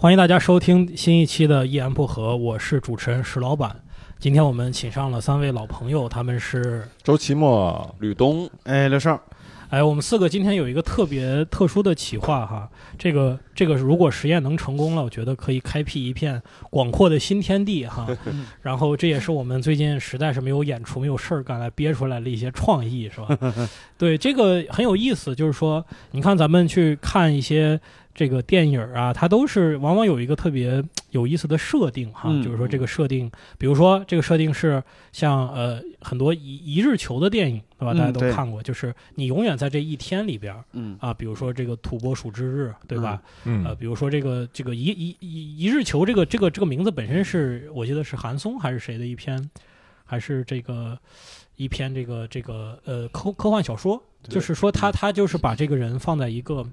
欢迎大家收听新一期的《一言不合》，我是主持人石老板。今天我们请上了三位老朋友，他们是周奇墨、吕东，哎，刘少，哎，我们四个今天有一个特别特殊的企划哈，这个这个如果实验能成功了，我觉得可以开辟一片广阔的新天地哈。然后这也是我们最近实在是没有演出、没有事儿干来憋出来的一些创意，是吧？对，这个很有意思，就是说，你看咱们去看一些。这个电影啊，它都是往往有一个特别有意思的设定哈，就是说这个设定，比如说这个设定是像呃很多一一日球的电影，对吧？大家都看过，就是你永远在这一天里边，嗯啊，比如说这个土拨鼠之日，对吧？嗯，呃，比如说这个这个一一一一日球这个这个这个名字本身是我记得是韩松还是谁的一篇，还是这个一篇这个这个呃科科幻小说。就是说，他他就是把这个人放在一个，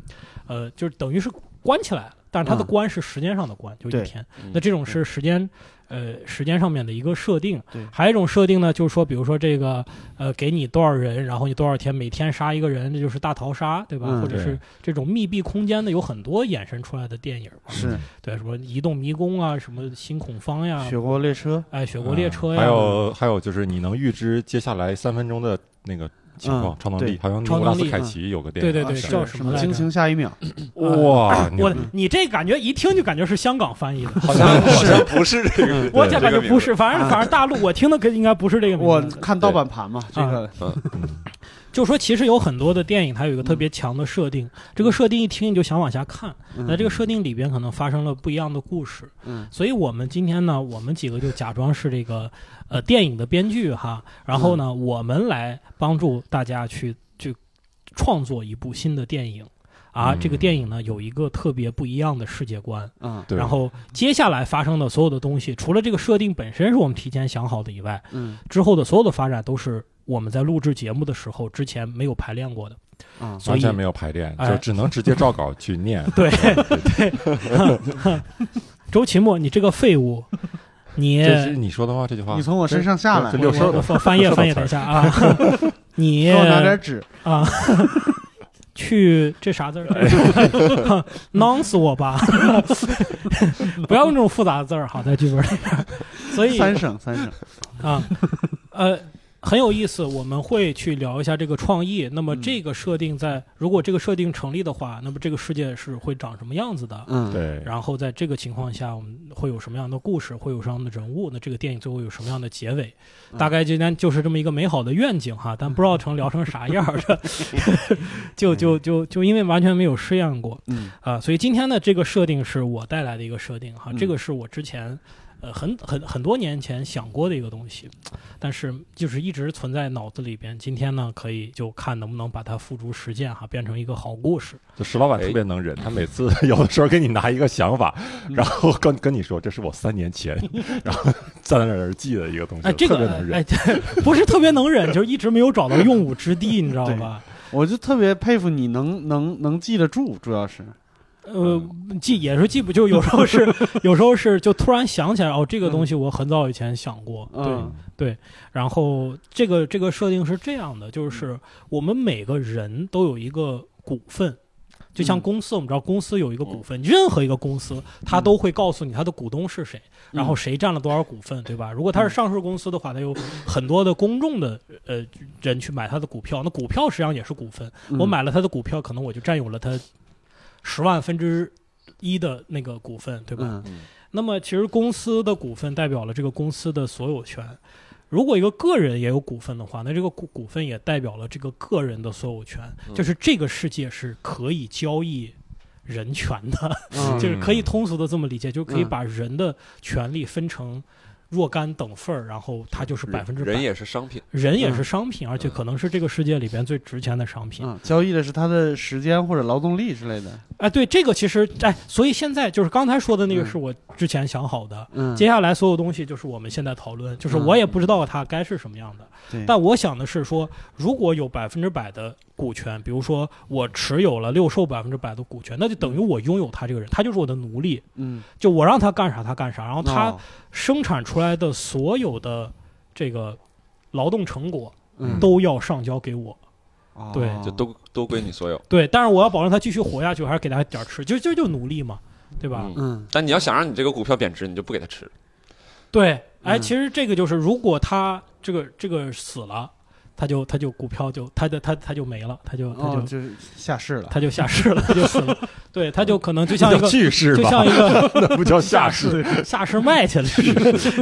呃，就是等于是关起来了，但是他的关是时间上的关，就一天。那这种是时间，呃，时间上面的一个设定。对还有一种设定呢，就是说，比如说这个，呃，给你多少人，然后你多少天，每天杀一个人，这就是大逃杀，对吧？或者是这种密闭空间的，有很多衍生出来的电影。是对，什么移动迷宫啊，什么新恐方呀，雪国列车，哎，雪国列车呀。还有还有就是你能预知接下来三分钟的那个。情况超能力，好像尼古拉斯凯奇有个电影，对对对，叫什么？惊情下一秒。哇，我你这感觉一听就感觉是香港翻译的，好像 好像不是这个，我感觉不是，反正反正大陆我听的跟应该不是这个名字。我看盗版盘嘛，这个。就说其实有很多的电影，它有一个特别强的设定，这个设定一听你就想往下看。那这个设定里边可能发生了不一样的故事。嗯，所以我们今天呢，我们几个就假装是这个呃电影的编剧哈，然后呢，我们来帮助大家去去创作一部新的电影啊。这个电影呢有一个特别不一样的世界观。嗯，对。然后接下来发生的所有的东西，除了这个设定本身是我们提前想好的以外，嗯，之后的所有的发展都是。我们在录制节目的时候，之前没有排练过的，啊，完全没有排练，就只能直接照稿去念。对。对，周奇墨，你这个废物，你这是你说的话，这句话，你从我身上下来，六兽的翻页翻页一下啊，你给我拿点纸。啊，去这啥字儿？囊死我吧！不要用这种复杂的字儿，好在剧本里边。所以三省三省。啊，呃。很有意思，我们会去聊一下这个创意。那么这个设定在，如果这个设定成立的话，那么这个世界是会长什么样子的？嗯，对。然后在这个情况下，我们会有什么样的故事？会有什么样的人物？那这个电影最后有什么样的结尾？大概今天就是这么一个美好的愿景哈，但不知道成聊成啥样儿 的，就就就就因为完全没有试验过，嗯啊，所以今天的这个设定是我带来的一个设定哈，这个是我之前。呃，很很很多年前想过的一个东西，但是就是一直存在脑子里边。今天呢，可以就看能不能把它付诸实践哈，变成一个好故事。就石老板特别能忍，他每次有的时候给你拿一个想法，然后跟跟你说这是我三年前，然后在那儿记的一个东西。哎，这个能忍哎，不是特别能忍，就是一直没有找到用武之地，你知道吧？我就特别佩服你能能能记得住，主要是。呃，记也是记不，就有时候是，有时候是就突然想起来，哦，这个东西我很早以前想过，对对。然后这个这个设定是这样的，就是我们每个人都有一个股份，就像公司，我们知道公司有一个股份，任何一个公司它都会告诉你它的股东是谁，然后谁占了多少股份，对吧？如果它是上市公司的话，它有很多的公众的呃人去买它的股票，那股票实际上也是股份，我买了它的股票，可能我就占有了它。十万分之一的那个股份，对吧？那么其实公司的股份代表了这个公司的所有权。如果一个个人也有股份的话，那这个股股份也代表了这个个人的所有权。就是这个世界是可以交易人权的，就是可以通俗的这么理解，就可以把人的权利分成。若干等份儿，然后它就是百分之人也是商品，人也是商品，而且可能是这个世界里边最值钱的商品。交易的是他的时间或者劳动力之类的。哎，对，这个其实哎，所以现在就是刚才说的那个是我之前想好的。嗯，接下来所有东西就是我们现在讨论，就是我也不知道它该是什么样的。但我想的是说，如果有百分之百的股权，比如说我持有了六兽百分之百的股权，那就等于我拥有他这个人，他就是我的奴隶。嗯，就我让他干啥他干啥，然后他生产出来的所有的这个劳动成果都要上交给我。对，就都都归你所有。对，但是我要保证他继续活下去，还是给他点吃，就就就奴隶嘛。对吧？嗯嗯但你要想让你这个股票贬值，你就不给他吃。对，哎，嗯其实这个就是，如果他这个这个死了，他就他就股票就他的他他就没了，他就他就、哦，就下市了。他就下市了，他就死了。对，他就可能就像一个 去世吧，就像一个 那不叫下市。下市卖去了，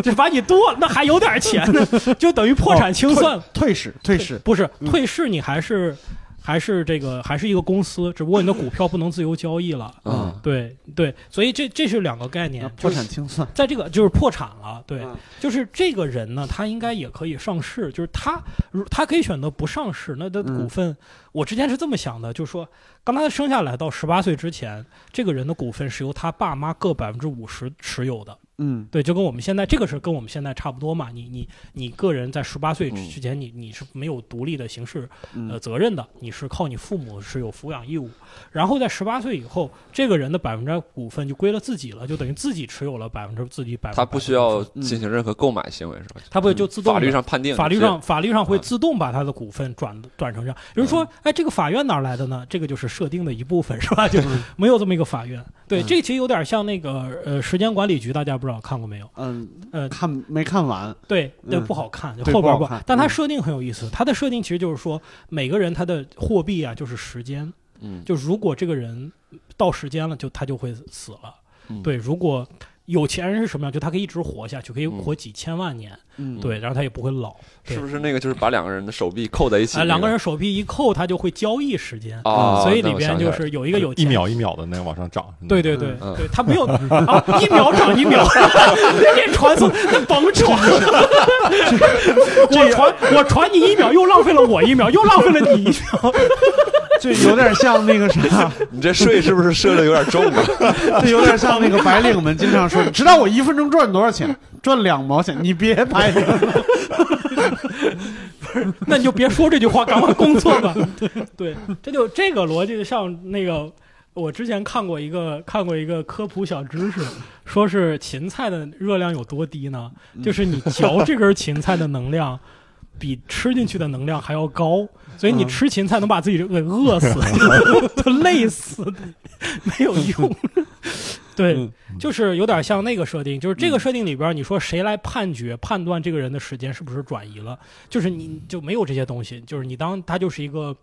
就把你剁，那还有点钱呢，就等于破产清算。退市，退市。不是嗯退市，你还是还是这个还是一个公司，只不过你的股票不能自由交易了。嗯，对对，所以这这是两个概念，破产清算。在这个就是破产了，对，嗯。就是这个人呢，他应该也可以上市，就是他如他可以选择不上市，那他的股份，我之前是这么想的，就是说，刚他生下来到十八岁之前，这个人的股份是由他爸妈各百分之五十持有的，嗯对，就跟我们现在这个是跟我们现在差不多嘛，你你你个人在十八岁嗯之前，你你是没有独立的刑事呃嗯责任的，你是靠你父母是有抚养义务，然后在十八岁以后，这个人的百分之股份就归了自己了，就等于自己持有了百分之自己百分之他不需要进行任何购买行为是吧？他不会就自动法律上判定，法律上法律上会嗯自动把他的股份转转成这样。有人说，哎，这个法院哪儿来的呢？这个就是设定的一部分，是吧？就 没有这么一个法院。对，嗯这其实有点像那个呃时间管理局，大家不知道看过没有？嗯，呃，看没看完？对，对，嗯不好看，就后边不但它设定很有意思，它的设定其实就是说，每个人他的货币啊，就是时间，嗯，就如果这个人到时间了，就他就会死了。嗯对，如果有钱人是什么样？就他可以一直活下去，可以嗯活几千万年，嗯，对，然后他也不会老。是不是那个就是把两个人的手臂扣在一起啊，那个？两个人手臂一扣，他就会交易时间，啊，所以里边就是有一个有一。秒一秒的那个往上涨。对对对嗯对，他没有啊，一秒涨一秒，这传送那甭传，我传我传你一秒，又浪费了我一秒，又浪费了你一秒。就有点像那个啥，你这税是不是设的有点重啊？这有点像那个白领们经常说，你知道我一分钟赚多少钱？赚两毛钱，你别拍了。那你就别说这句话，赶快工作吧。对，这就这个逻辑，像那个我之前看过一个看过一个科普小知识，说是芹菜的热量有多低呢？就是你嚼这根芹菜的能量。比吃进去的能量还要高，所以你嗯吃芹菜能把自己给饿死，都累死，没有用。对，嗯就是有点像那个设定，就是这个设定里边，你说谁来判决判断这个人的时间是不是转移了？就是你就没有这些东西，就是你当他就是一个。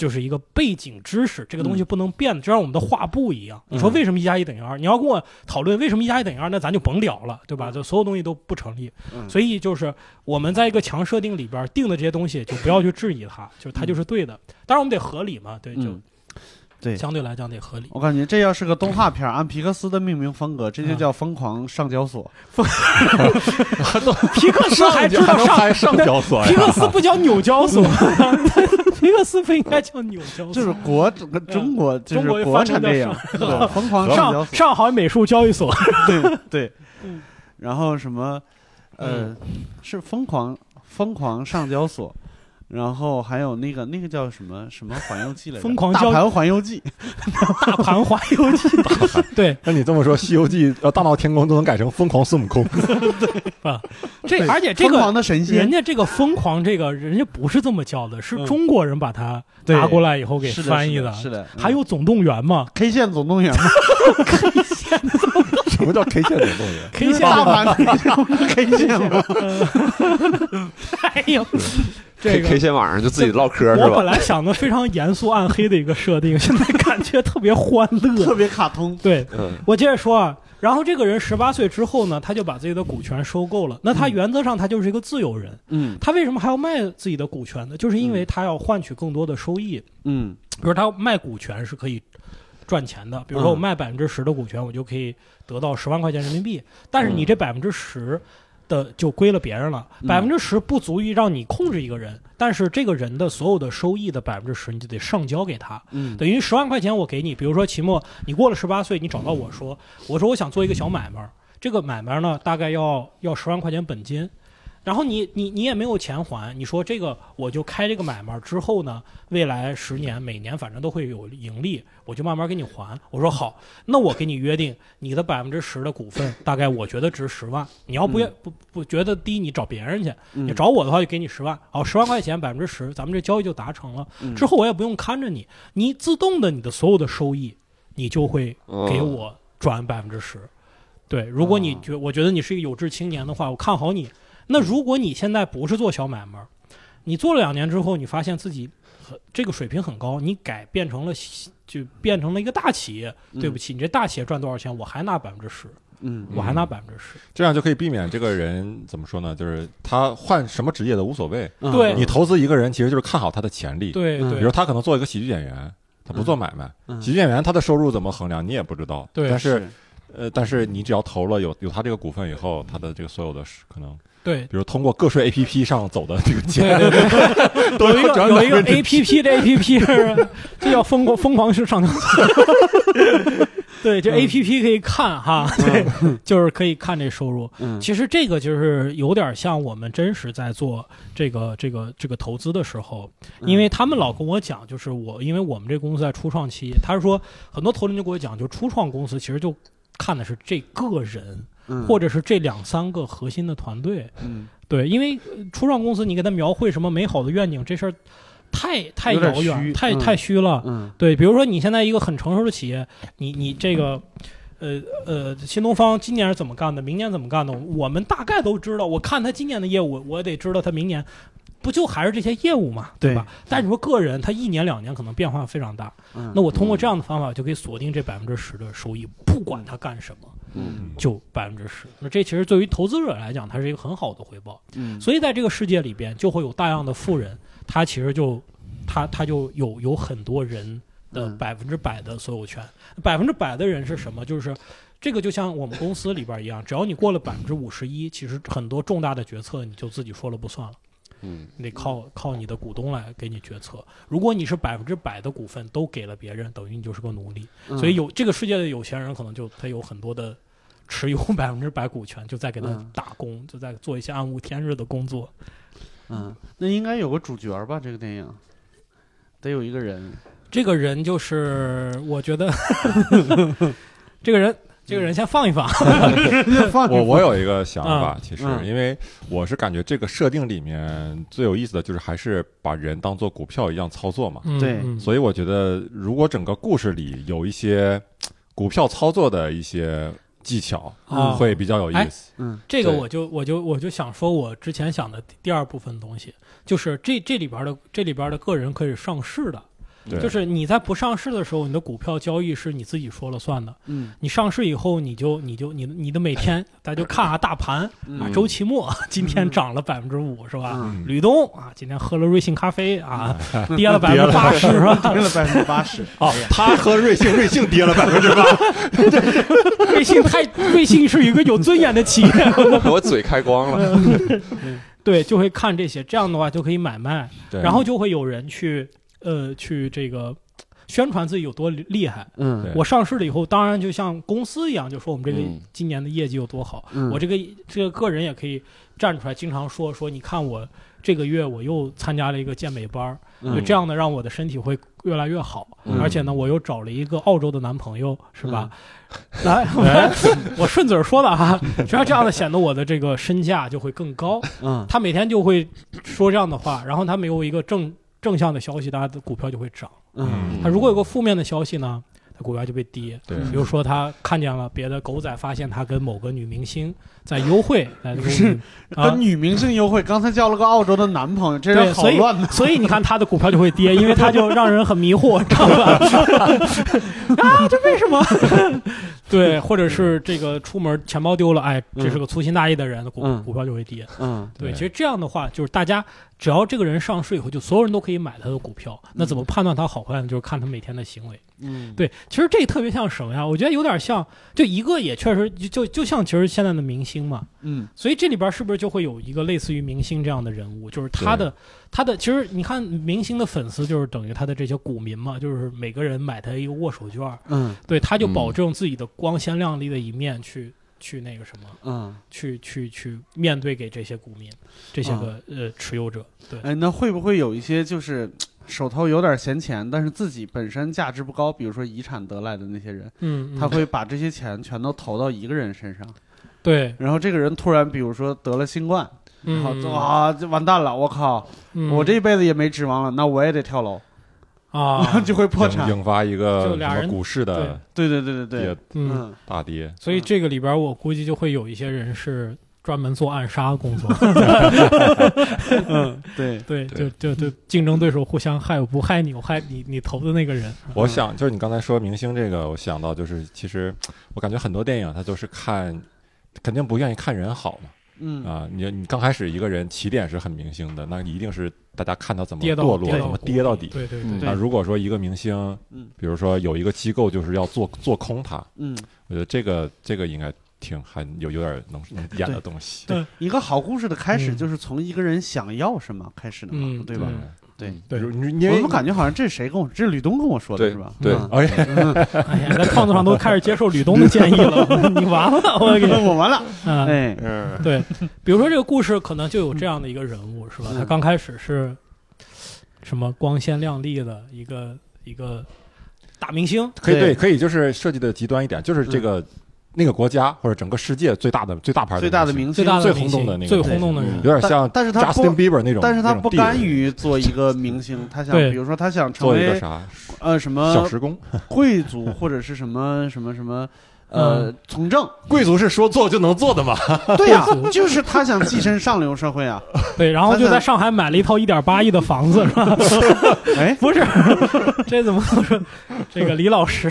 就是一个背景知识，这个东西不能变的，就像我们的画布一样。你说为什么一加一等于二？你要跟我讨论为什么一加一等于二，那咱就甭聊了，对吧？就所有东西都不成立。嗯所以就是我们在一个强设定里边定的这些东西，就不要去质疑它，就是它就是对的。当然我们得合理嘛，对，就嗯对相对来讲得合理。我感觉这要是个动画片，按皮克斯的命名风格，这就叫《疯狂上交所 皮克斯还知道上还上交所皮？克斯不叫纽交所，皮克斯不应该叫纽交》，所，就是国中国就是国产电影，对，《疯狂上交上海美术交易所，》，对对。嗯。然后什么，呃，是疯狂疯狂上交所。然后还有那个那个叫什么什么环游记来着？疯狂交 大盘环游记，大盘环游记，对那你这么说，《西游记》呃，《大闹天宫》都能改成《疯狂孙悟空 》啊？这对而且这疯狂个的神仙人，家这个疯狂，这个人家不是这么叫的，是嗯中国人把它对拿过来以后给翻译是的，是的，还有总动员嘛 K 线总动员嘛什么叫 K 线总动员？，K 线大盘 K 线嘛，哎呦，这 K 个 K 线晚上就自己唠嗑是吧？我本来想的非常严肃暗黑的一个设定，现在感觉特别欢乐 特。别卡通。对嗯我接着说啊，然后这个人十八岁之后呢，他就把自己的股权收购了。那他原则上他就是一个自由人，嗯他为什么还要卖自己的股权呢？就是因为他要换取更多的收益。嗯比如他卖股权是可以赚钱的，比如说我卖百分之十的股权，我就可以得到十万块钱人民币。但是你这百分之十的就归了别人了，嗯百分之十不足以让你控制一个人，但是这个人的所有的收益的百分之十你就得上交给他。嗯等于十万块钱我给你，比如说期末你过了十八岁，你找到我说，我说我想做一个小买卖儿，这个买卖儿呢大概要要十万块钱本金，然后你你你也没有钱还，你说这个我就开这个买卖之后呢，未来十年每年反正都会有盈利，我就慢慢给你还。我说好，那我给你约定，你的百分之十的股份大概我觉得值十万，你要不愿、不不觉得低，你找别人去，嗯你找我的话就给你十万，好，十万块钱百分之十，咱们这交易就达成了。之后我也不用看着你，你自动的你的所有的收益，你就会给我转百分之十。对，如果你哦觉我觉得你是一个有志青年的话，我看好你。那如果你现在不是做小买卖儿，你做了两年之后，你发现自己很这个水平很高，你改变成了就变成了一个大企业，对不起，你这大企业赚多少钱，我还拿百分之十，嗯，我还拿百分之十。这样就可以避免这个人怎么说呢？就是他换什么职业都无所谓。嗯对你投资一个人，其实就是看好他的潜力。，嗯对对比如他可能做一个喜剧演员，他不做买卖，嗯喜剧演员他的收入怎么衡量你也不知道。对但是呃，但是你只要投了有有他这个股份以后，他的这个所有的是可能，对。比如通过个税 A P P 上走的这个钱，对对，都有一个转有一个百分之 A P P 的 A P P 是，这叫疯狂疯狂式上交。对，这 A P P 可以看哈，对，就是可以看这收入。嗯。其实这个就是有点像我们真实在做这个这个这个投资的时候，因为他们老跟我讲，就是我因为我们这公司在初创期，他是说很多投资人就跟我讲，就初创公司其实就看的是这个人，嗯或者是这两三个核心的团队。嗯对，因为呃初创公司你给他描绘什么美好的愿景，这事儿太太遥远，太嗯太虚了。嗯对，比如说你现在一个很成熟的企业，你你这个。呃呃，新东方今年是怎么干的？明年怎么干的？我们大概都知道。我看他今年的业务，我得知道他明年不就还是这些业务嘛，对吧？但你说个人，他一年两年可能变化非常大。嗯那我通过这样的方法就可以锁定这百分之十的收益，不管他干什么，嗯就百分之十。那这其实对于投资者来讲，它是一个很好的回报。嗯所以在这个世界里边，就会有大量的富人，他其实就他他就有有很多人的嗯百分之百的所有权。百分之百的人是什么？就是这个就像我们公司里边一样，只要你过了百分之五十一，其实很多重大的决策你就自己说了不算了。嗯你得靠靠你的股东来给你决策。如果你是百分之百的股份都给了别人，等于你就是个奴隶。嗯所以有这个世界的有钱人可能就他有很多的持有百分之百股权，就在给他嗯打工，就在做一些暗无天日的工作。嗯，那应该有个主角吧？这个电影得有一个人，这个人就是我觉得 这个人。这个人先放一放，放我我有一个想法，其实嗯。因为我是感觉这个设定里面最有意思的就是还是把人当做股票一样操作嘛，对嗯。所以我觉得如果整个故事里有一些股票操作的一些技巧，啊会比较有意思。嗯这个我就我就我就想说，我之前想的第二部分东西，就是这这里边的这里边的个人可以上市的，对，就是你在不上市的时候，你的股票交易是你自己说了算的。嗯你上市以后，你就你就你你的每天，大家就看啊大盘啊，嗯周期末 今天涨了百分之五是吧？嗯，吕东啊，今天喝了瑞幸咖啡啊，跌了百分之八十 是吧？跌了百分之八十。哦，他喝瑞幸，瑞幸跌了百分之八，瑞幸太瑞幸是一个有尊严的企业，我嘴开光了。对，就会看这些，这样的话就可以买卖，然后就会有人去呃去这个宣传自己有多厉害。嗯我上市了以后，当然就像公司一样，就说我们这个嗯今年的业绩有多好。嗯我这个这个个人也可以站出来，经常说说，你看我这个月我又参加了一个健美班儿，嗯就这样的让我的身体会越来越好。嗯而且呢，我又找了一个澳洲的男朋友，是吧？来，我我顺嘴儿说的哈，实际上这样的显得我的这个身价就会更高。嗯他每天就会说这样的话，然后他没有一个正正向的消息，大家的股票就会涨。嗯他如果有个负面的消息呢，他股票就被跌。对比如说他看见了别的狗仔，发现他跟某个女明星在优惠，在这个是啊跟女明星优惠，刚才交了个澳洲的男朋友，这对，人好乱呐。所以你看他的股票就会跌，因为他就让人很迷惑，知道吧？啊，这为什么？对，或者是这个出门钱包丢了，哎，这是个粗心大意的人，股嗯股票就会跌。嗯对，其实这样的话，就是大家只要这个人上市以后，就所有人都可以买他的股票。那怎么判断他好坏呢？就是看他每天的行为。嗯，对，其实这特别像什么呀？我觉得有点像，就一个也确实就就就像其实现在的明星嘛。嗯。所以这里边是不是就会有一个类似于明星这样的人物？就是他的他的，其实你看明星的粉丝就是等于他的这些股民嘛，就是每个人买他一个握手券，嗯。对，他就嗯。保证自己的光鲜亮丽的一面去去那个什么。嗯，去去去面对给这些股民，这些个、呃持有者，对，哎，那会不会有一些就是手头有点闲钱，但是自己本身价值不高，比如说遗产得来的那些人，嗯，他嗯会把这些钱全都投到一个人身上，对，然后这个人突然比如说得了新冠，然后嗯就完蛋了，我靠，嗯。我这一辈子也没指望了，那我也得跳楼。啊，就会破产。引引发一个什么股市的对。对对对对，嗯，嗯，大跌。所以这个里边我估计就会有一些人是专门做暗杀工作，嗯，对，对，就就就竞争对手互相害，我不害你，我害你，你投的那个人，我想就是你刚才说明星这个，我想到就是其实我感觉很多电影它都是看，肯定不愿意看人好嘛。嗯啊，你你刚开始一个人起点是很明星的，那你一定是大家看他怎么堕落，怎么跌到底。对对嗯对那如果说一个明星，嗯比如说有一个机构就是要做做空他，嗯，我觉得这个这个应该挺很有有点能能演的东西。对一个好故事的开始嗯就是从一个人想要什么开始的嘛，嗯对吧？嗯对，对，你因为我怎么感觉好像这是谁跟我，这是吕东跟我说的是吧？对嗯。哎，哎呀，在创作上都开始接受吕东的建议了，你完了，我给，我完了，啊，哎，嗯，对，比如说这个故事可能就有这样的一个人物，是吧？嗯。他刚开始是什么光鲜亮丽的一个一个大明星，可以对对，可以就是设计的极端一点，就是这个那个国家或者整个世界最大的最大牌最大的明星，最轰动的那个最轰动的人。有点像但是他不 Justin Bieber 那种，但是他不甘于做一个明星，他想，比如说他想成为做一个啥？呃什么小时工。贵族或者是什么什么什么呃从政，贵族是说做就能做的嘛？对呀，就是他想跻身上流社会啊，对，然后就在上海买了一套一点八亿的房子，是吧？哎，不是，这怎么说？这个李老师，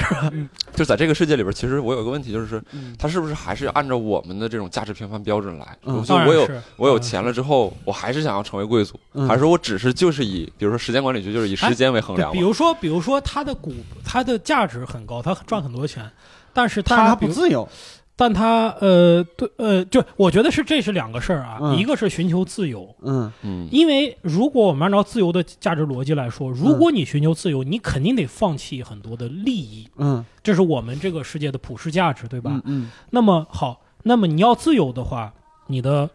就在这个世界里边，其实我有个问题，就是嗯他是不是还是按照我们的这种价值评判标准来？嗯就我有我有钱了之后，我还是想要成为贵族，嗯还是说我只是就是以，比如说时间管理局就是以时间为衡，量嘛？比如说，比如说他的股，他的价值很高，他赚很多钱，但是他不自由，但他呃，对呃，就我觉得是这是两个事儿啊，嗯。一个是寻求自由，嗯。嗯，因为如果我们按照自由的价值逻辑来说，如果你寻求自由，你肯定得放弃很多的利益，嗯。这是我们这个世界的普世价值，对吧？嗯嗯。那么好，那么你要自由的话，你的、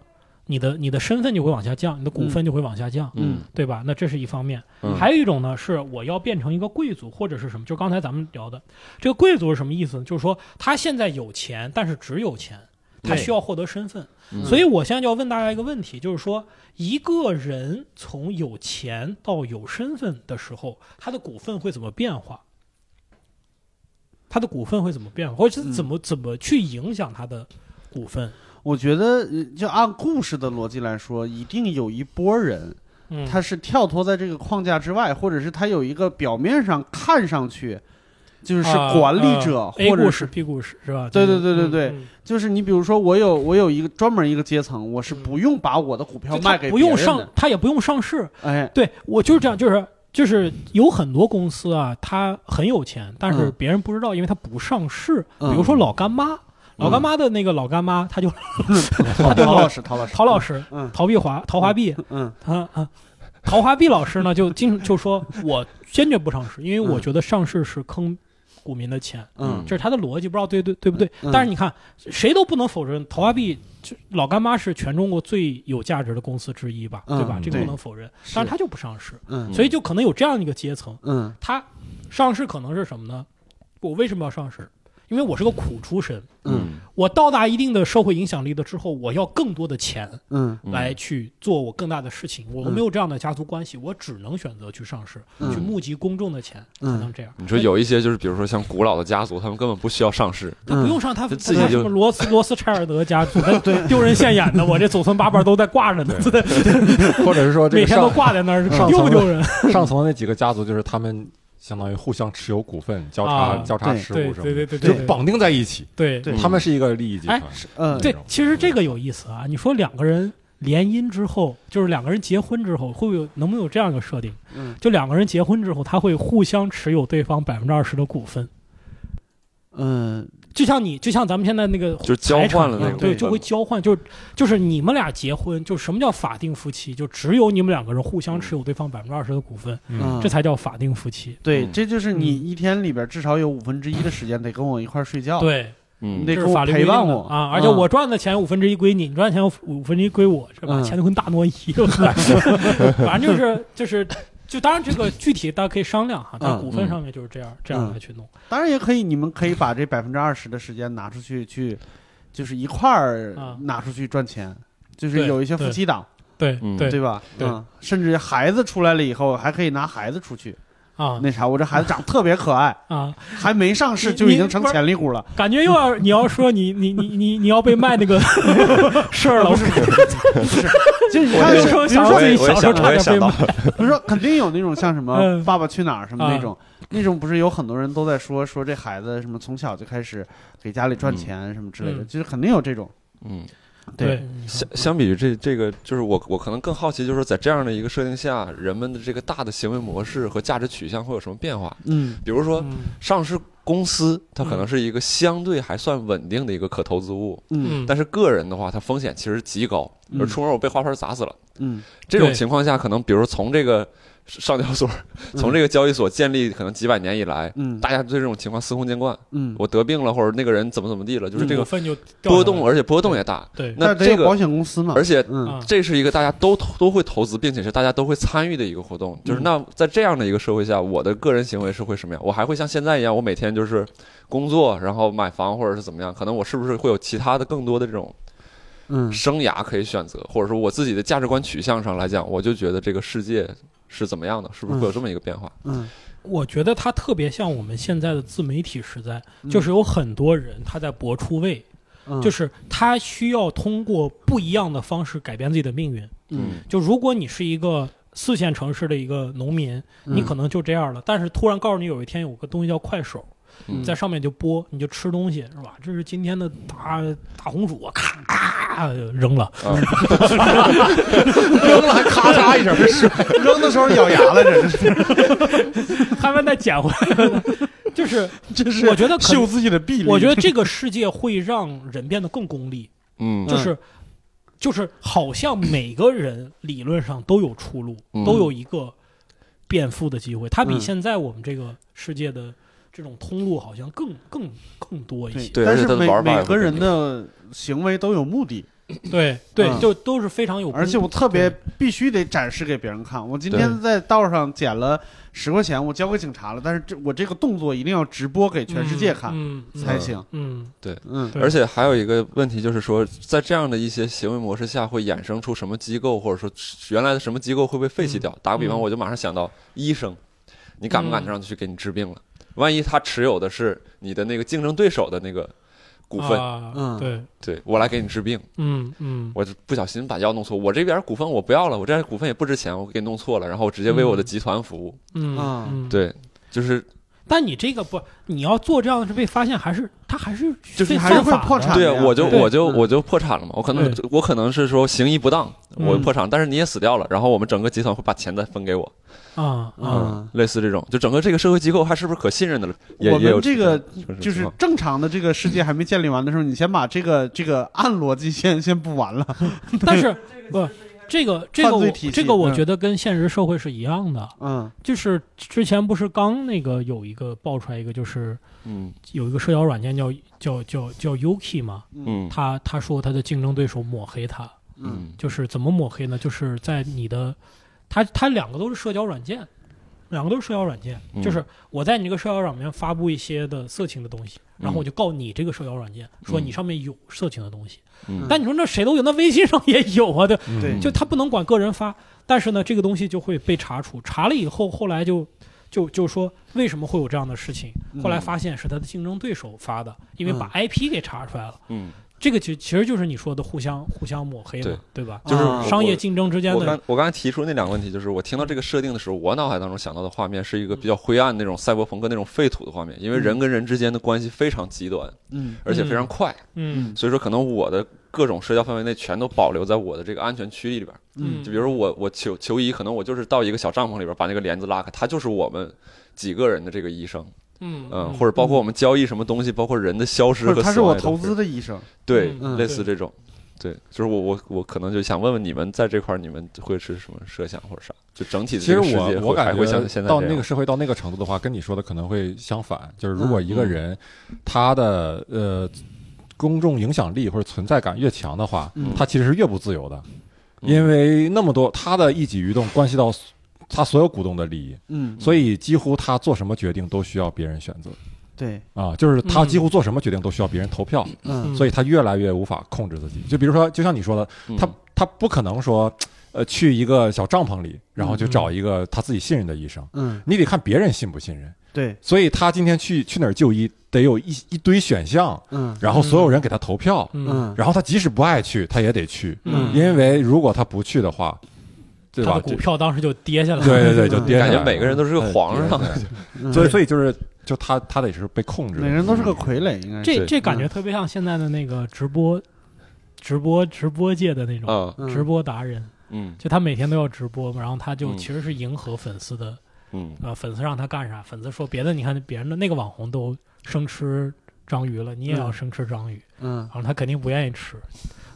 你的、你的身份就会往下降，你的股份就会往下降，嗯对吧？那这是一方面。嗯还有一种呢，是我要变成一个贵族，或者是什么？就刚才咱们聊的，这个贵族是什么意思呢？就是说他现在有钱，但是只有钱，他需要获得身份。嗯所以我现在就要问大家一个问题，就是说，一个人从有钱到有身份的时候，他的股份会怎么变化？他的股份会怎么变化，或者是怎么、怎么去影响他的股份？我觉得呃就按故事的逻辑来说，一定有一波人，嗯，他是跳脱在这个框架之外，或者是他有一个表面上看上去就是啊管理者，或者是 B 故事是吧？对对对对对。嗯嗯。就是你比如说我有我有一个专门一个阶层，我是嗯不用把我的股票卖给不用别人的，上他也不用上市。哎，对我就是这样，就是就是有很多公司啊，他很有钱，但是嗯。别人不知道，因为他不上市。嗯。比如说老干妈，老干妈的那个老干妈，他就 陶陶老师，陶老师，陶老师，嗯陶碧华，陶华碧，嗯啊啊，陶华碧老师呢，就经就说，我坚决不上市，因为我嗯觉得上市是坑股民的钱，嗯这是他的逻辑，不知道对对对不对？嗯但是你看，谁都不能否认，陶华碧就老干妈是全中国最有价值的公司之一吧，嗯对吧？这个不能否认，但是他就不上市，嗯所以就可能有这样一个阶层，嗯他上市可能是什么呢？我为什么要上市？因为我是个苦出身，嗯我到达一定的社会影响力了之后，我要更多的钱，嗯嗯来去做我更大的事情。我没有这样的家族关系，我只能选择去上市，嗯去募集公众的钱，才嗯能这样。你说有一些就是比如说像古老的家族，他们根本不需要上市，他不用上，他自己就他什么罗斯罗斯柴尔德家族，对丢人现眼的，我这祖孙八辈都在挂着呢，或者是说这个每天都挂在那儿，上层丢不丢人？上层那几个家族，就是他们相当于互相持有股份，交叉啊交叉持股什么，对对对对就绑定在一起。对对他们是一个利益集团哎。嗯对，其实这个有意思啊。你说两个人联姻之后，就是两个人结婚之后，会不会有能不能有这样一个设定？嗯就两个人结婚之后，他会互相持有对方百分之二十的股份，嗯就像你，就像咱们现在那个就交换了那种对，就会交换，就就是你们俩结婚，就什么叫法定夫妻？就只有你们两个人互相持有对方百分之二十的股份，嗯这才叫法定夫妻。对，嗯这就是你嗯一天里边至少有五分之一的时间得跟我一块睡觉，对，嗯你得法律陪伴我啊！而且嗯我赚的钱五分之一归你，你赚的钱五分之一归我，是吧？嗯钱就跟大挪移，反正就是就是。就当然，这个具体大家可以商量哈，但嗯股份上面就是这样、这样来去弄。当然也可以，你们可以把这百分之二十的时间拿出去去，就是一块儿啊拿出去赚钱，就是有一些夫妻档，对、嗯。对对吧？对。嗯，甚至孩子出来了以后，还可以拿孩子出去，啊。那啥，我这孩子长得特别可爱，啊，还没上市就已经成你不是潜力股了。感觉又要你要说你你你你你要被卖那个 事儿了，是就你我看，比如就说想说自己小时候差我也想到点被卖，比如说，肯定有那种像什么嗯《爸爸去哪儿》什么啊那种，那种不是有很多人都在说说这孩子什么从小就开始给家里赚嗯。钱什么之类的，嗯。就是肯定有这种。嗯，对，相相比于这这个，就是我我可能更好奇，就是说在这样的一个设定下，人们的这个大的行为模式和价值取向会有什么变化？嗯。比如说嗯。上市公司，它可能嗯是一个相对还算稳定的一个可投资物，嗯嗯，但是个人的话，它风险其实极高，嗯而出门我被花盆砸死了。嗯。这种情况下，可能比如说从这个上交所，从这个交易所建立可能几百年以来，嗯大家对这种情况司空见惯。嗯，我得病了，或者那个人怎么怎么地了，就是这个波动，而且波动也大。对，那这个保险公司嘛，而且这是一个大家都都会投资，并且是大家都会参与的一个活动。就是嗯那在这样的一个社会下，我的个人行为是会什么样？我还会像现在一样，我每天就是工作，然后买房或者是怎么样？可能我是不是会有其他的更多的这种嗯生涯可以选择，或者说我自己的价值观取向上来讲，我就觉得这个世界是怎么样的？是不是会有这么一个变化？嗯我觉得它特别像我们现在的自媒体时代，嗯就是有很多人他在搏出位，嗯，就是他需要通过不一样的方式改变自己的命运。嗯就如果你是一个四线城市的一个农民，你嗯可能就这样了。但是突然告诉你有一天有个东西叫快手，嗯在上面就播，你就吃东西是吧？这是今天的大大红薯咔，咔扔了。啊，扔了还咔嚓一声，扔的时候咬牙了，这是他们再捡回来，就是就是我觉得可秀自己的臂力。我觉得这个世界会让人变得更功利，嗯就是就是好像每个人理论上都有出路，嗯都有一个变富的机会。它比嗯现在我们这个世界的这种通路好像更更更多一些。对但是每他的玩法也每个人的行为都有目的，对对，嗯。就都是非常有，而且我特别必须得展示给别人看。我今天在道上捡了十块钱，我交给警察了，但是这我这个动作一定要直播给全世界看才行。嗯，对嗯。对而且还有一个问题就是说，在这样的一些行为模式下，会衍生出什么机构，或者说原来的什么机构会被废弃掉？打个比方，嗯。我就马上想到医生，你敢不敢嗯。让他去给你治病了？万一他持有的是你的那个竞争对手的那个股份，啊嗯。对，对我来给你治病，嗯嗯。我就不小心把药弄错，我这边股份我不要了，我这边股份也不值钱，我给你弄错了，然后我直接为我的集团服务。嗯。对，就是但你这个不，你要做这样的事被发现，还是他还是就是还是会破产对我就我就嗯我就破产了嘛。我可能我可能是说行医不当，我嗯。破产，但是你也死掉了，然后我们整个集团会把钱再分给我。啊啊。嗯，类似这种，就整个这个社会机构还是不是可信任的了？也我们这个就是正常的这个世界还没建立完的时候，你先把这个这个暗逻辑先先补完了。但是不，这个这个我这个我嗯。觉得跟现实社会是一样的，嗯。就是之前不是刚那个有一个爆出来一个，就是嗯。有一个社交软件叫叫叫叫 Yuki 嘛，嗯。他他说他的竞争对手抹黑他，嗯。就是怎么抹黑呢？就是在你的，他他两个都是社交软件，两个都是社交软件，嗯。就是我在你这个社交软件发布一些的色情的东西，然后我嗯就告你这个社交软件，说嗯你上面有色情的东西。嗯。但你说那谁都有，那微信上也有啊，对，对。就他不能管个人发，但是呢，这个东西就会被查处，查了以后，后来就就就说为什么会有这样的事情，后来发现是他的竞争对手发的，因为把 IP 给查出来了。嗯，这个其其实就是你说的互相互相抹黑嘛，对吧？就是啊商业竞争之间的我刚我刚才提出那两个问题，就是我听到这个设定的时候，我脑海当中想到的画面是一个比较灰暗那种赛博朋克那种废土的画面，因为人跟人之间的关系非常极端，嗯而且非常快，嗯。所以说可能我的各种社交范围内全都保留在我的这个安全区域里边。嗯。就比如说我我求求医，可能我就是到一个小帐篷里边把那个帘子拉开，他就是我们几个人的这个医生，嗯嗯，或者包括我们交易什么东西，包括人的消失他是我投资的医生。对，嗯类似这种。对，就是我我我可能就想问问你们在这块儿你们会是什么设想或者啥？就整体的其实这个世界我我感觉到现在到那个社会到那个程度的话，跟你说的可能会相反。就是如果一个嗯人他的呃公众影响力或者存在感越强的话，嗯他其实是越不自由的，嗯因为那么多他的一举一动关系到他所有股东的利益，嗯，所以几乎他做什么决定都需要别人选择。对，啊，就是他嗯几乎做什么决定都需要别人投票，嗯。所以他越来越无法控制自己。就比如说，就像你说的，他嗯。他不可能说，呃去一个小帐篷里，然后就找一个他自己信任的医生。嗯，你得看别人信不信任。对，所以他今天去去哪儿就医，得有一一堆选项，嗯。然后所有人给他投票，嗯。嗯。然后他即使不爱去，他也得去，嗯。因为如果他不去的话，对吧？他的股票当时就跌下来了。对对对，就嗯跌下来了。感觉每个人都是个皇上对。对对 嗯所以所以就是就他他得是被控制的，每个人都是个傀儡，应该是。这这感觉特别像现在的那个直播，直播直播界的那种直播达人，嗯就他每天都要直播嘛，然后他就嗯其实是迎合粉丝的，嗯呃，粉丝让他干啥，粉丝说别的，你看别人的那个网红都生吃章鱼了，你也要嗯生吃章鱼，嗯然后他肯定不愿意吃。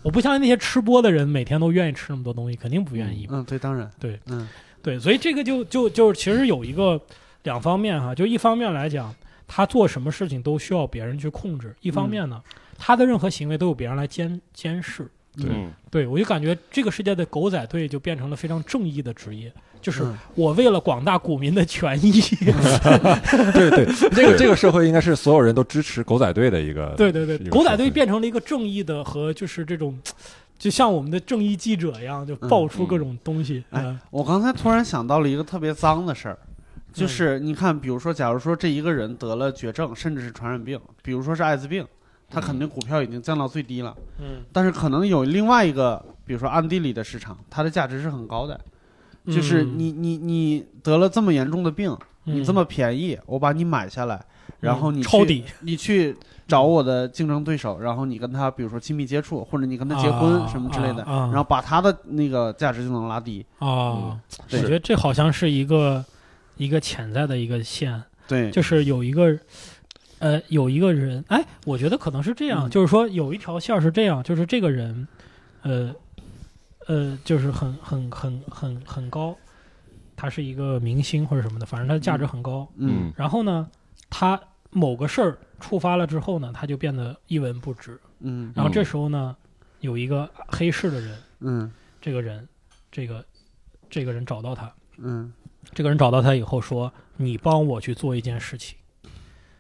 我不相信那些吃播的人每天都愿意吃那么多东西，肯定不愿意嘛。嗯，对，当然对，嗯对，所以这个就就就其实有一个两方面哈，就一方面来讲，他做什么事情都需要别人去控制；一方面呢，他的任何行为都有别人来监监视。嗯对我就感觉这个世界的狗仔队就变成了非常正义的职业，就是嗯。我为了广大股民的权益，对对，这个这个社会应该是所有人都支持狗仔队的一个，对对对狗仔队变成了一个正义的和就是这种，就像我们的正义记者一样，就爆出各种东西。哎嗯我刚才突然想到了一个特别脏的事儿，就是你看，比如说，假如说这一个人得了绝症，甚至是传染病，比如说是艾滋病，他肯定股票已经降到最低了，嗯，但是可能有另外一个，比如说暗地里的市场，它的价值是很高的。就是嗯你你你得了这么严重的病，你这么便宜，我把你买下来，然后你抄底，你去找我的竞争对手，然后你跟他比如说亲密接触，或者你跟他结婚啊什么之类的，然后把他的那个价值就能拉低。啊，我觉得这好像是一个一个潜在的一个线，对，就是有一个。呃，有一个人，哎，我觉得可能是这样，嗯就是说有一条线儿是这样，就是这个人，呃，呃，就是很很很很很高，他是一个明星或者什么的，反正他的价值很高。嗯然后呢，他某个事儿触发了之后呢，他就变得一文不值。嗯然后这时候呢，有一个黑市的人，嗯这个人，这个这个人找到他，嗯这个人找到他以后说：“你帮我去做一件事情，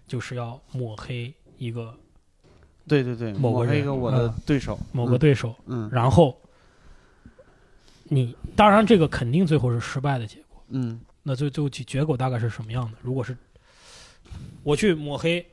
就是要抹黑一个对对对，某个人抹黑一个我的嗯对手，某个对手，嗯然后你当然这个肯定最后是失败的结果。嗯那最最后结结果大概是什么样的？如果是我去抹黑，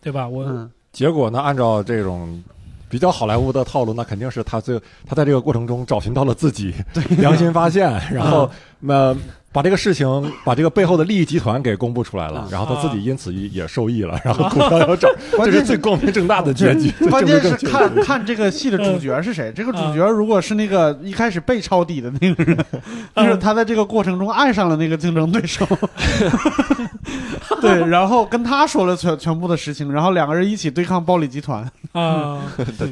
对吧？我、嗯结果呢，按照这种比较好莱坞的套路，那肯定是他最他在这个过程中找寻到了自己良心发现，然后呃把这个事情把这个背后的利益集团给公布出来了啊，然后他自己因此也受益了，然后股票要涨，这关键是最光明正大的结局。关键是看看这个戏的主角是谁。这个主角如果是那个一开始被抄底的那个人，就是他在这个过程中爱上了那个竞争对手，对，然后跟他说了全全部的事情，然后两个人一起对抗暴力集团。啊，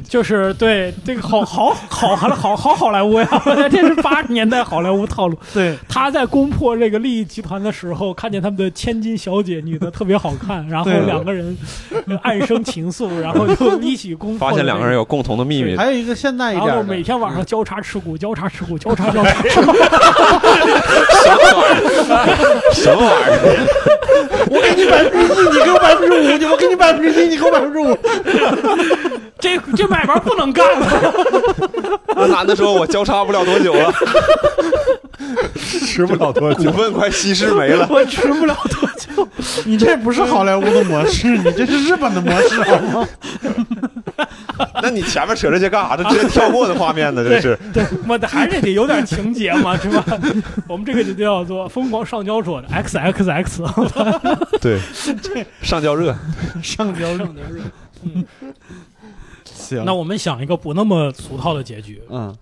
就是对这个好好好好好好好莱坞呀！我觉得这是八十年代好莱坞套路。对，他在攻破这个利益集团的时候，看见他们的千金小姐女的特别好看，然后两个人暗生情愫，然后 就一起攻破。发现两个人。有共同的秘密，还有一个现代一然后每天晚上交叉持股，交叉持股，交叉交叉。什么玩意儿？我给你百分之一，你给我百分之五，你我给你百分之一，你给我百分之五。这这买卖不能干了。那男的说：“我交叉不了多久了，吃不了多股久。份快稀释没了。我吃不了多久。你这不是好莱坞的模式，你这是日本的模式，好吗？那你前面扯这些干啥？这直接跳过的画面呢？这是对，我的还是得有点情节嘛，是吧？我们这个就叫做疯狂上交所的 X X X。对上交热，上交上交热。行，那我们想一个不那么俗套的结局。嗯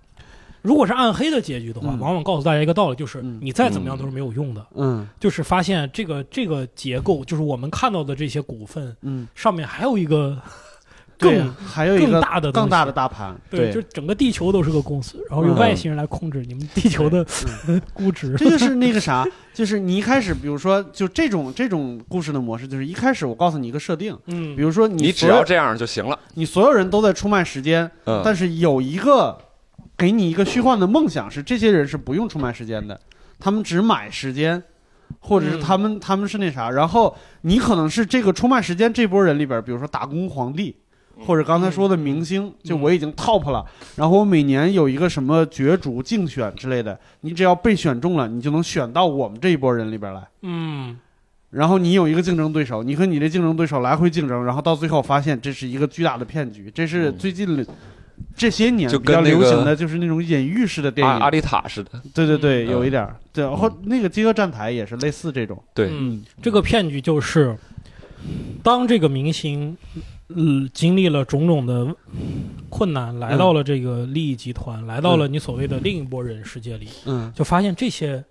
如果是暗黑的结局的话，嗯。往往告诉大家一个道理，就是嗯。你再怎么样都是没有用的。嗯。就是发现这个这个结构，就是我们看到的这些股份嗯，上面还有一个 对更，还有一个更大的东更大的大盘，对，就整个地球都是个公司，然后由嗯。外星人来控制你们地球的 估值。这就是那个啥，就是你一开始，比如说，就这种这种故事的模式，就是一开始我告诉你一个设定，嗯。比如说你只所有要这样就行了。你所有人都在出卖时间，嗯，但是有一个给你一个虚幻的梦想，是这些人是不用出卖时间的，他们只买时间，或者是嗯。他们、他们是那啥，然后你可能是这个出卖时间这波人里边，比如说打工皇帝，或者刚才说的明星，就我已经 top 了，然后我每年有一个什么角逐竞选之类的，你只要被选中了，你就能选到我们这一波人里边来。嗯。然后你有一个竞争对手，你和你的竞争对手来回竞争，然后到最后发现这是一个巨大的骗局。这是最近这些年就比较跟那个流行的，就是那种隐喻式的电影。阿阿丽塔似的，对对对，嗯。有一点儿。对，然后那个饥饿站台也是类似这种。对，嗯，这个骗局就是，当这个明星，嗯，经历了种种的困难，来到了这个利益集团，来到了你所谓的另一波人世界里，嗯。就发现这些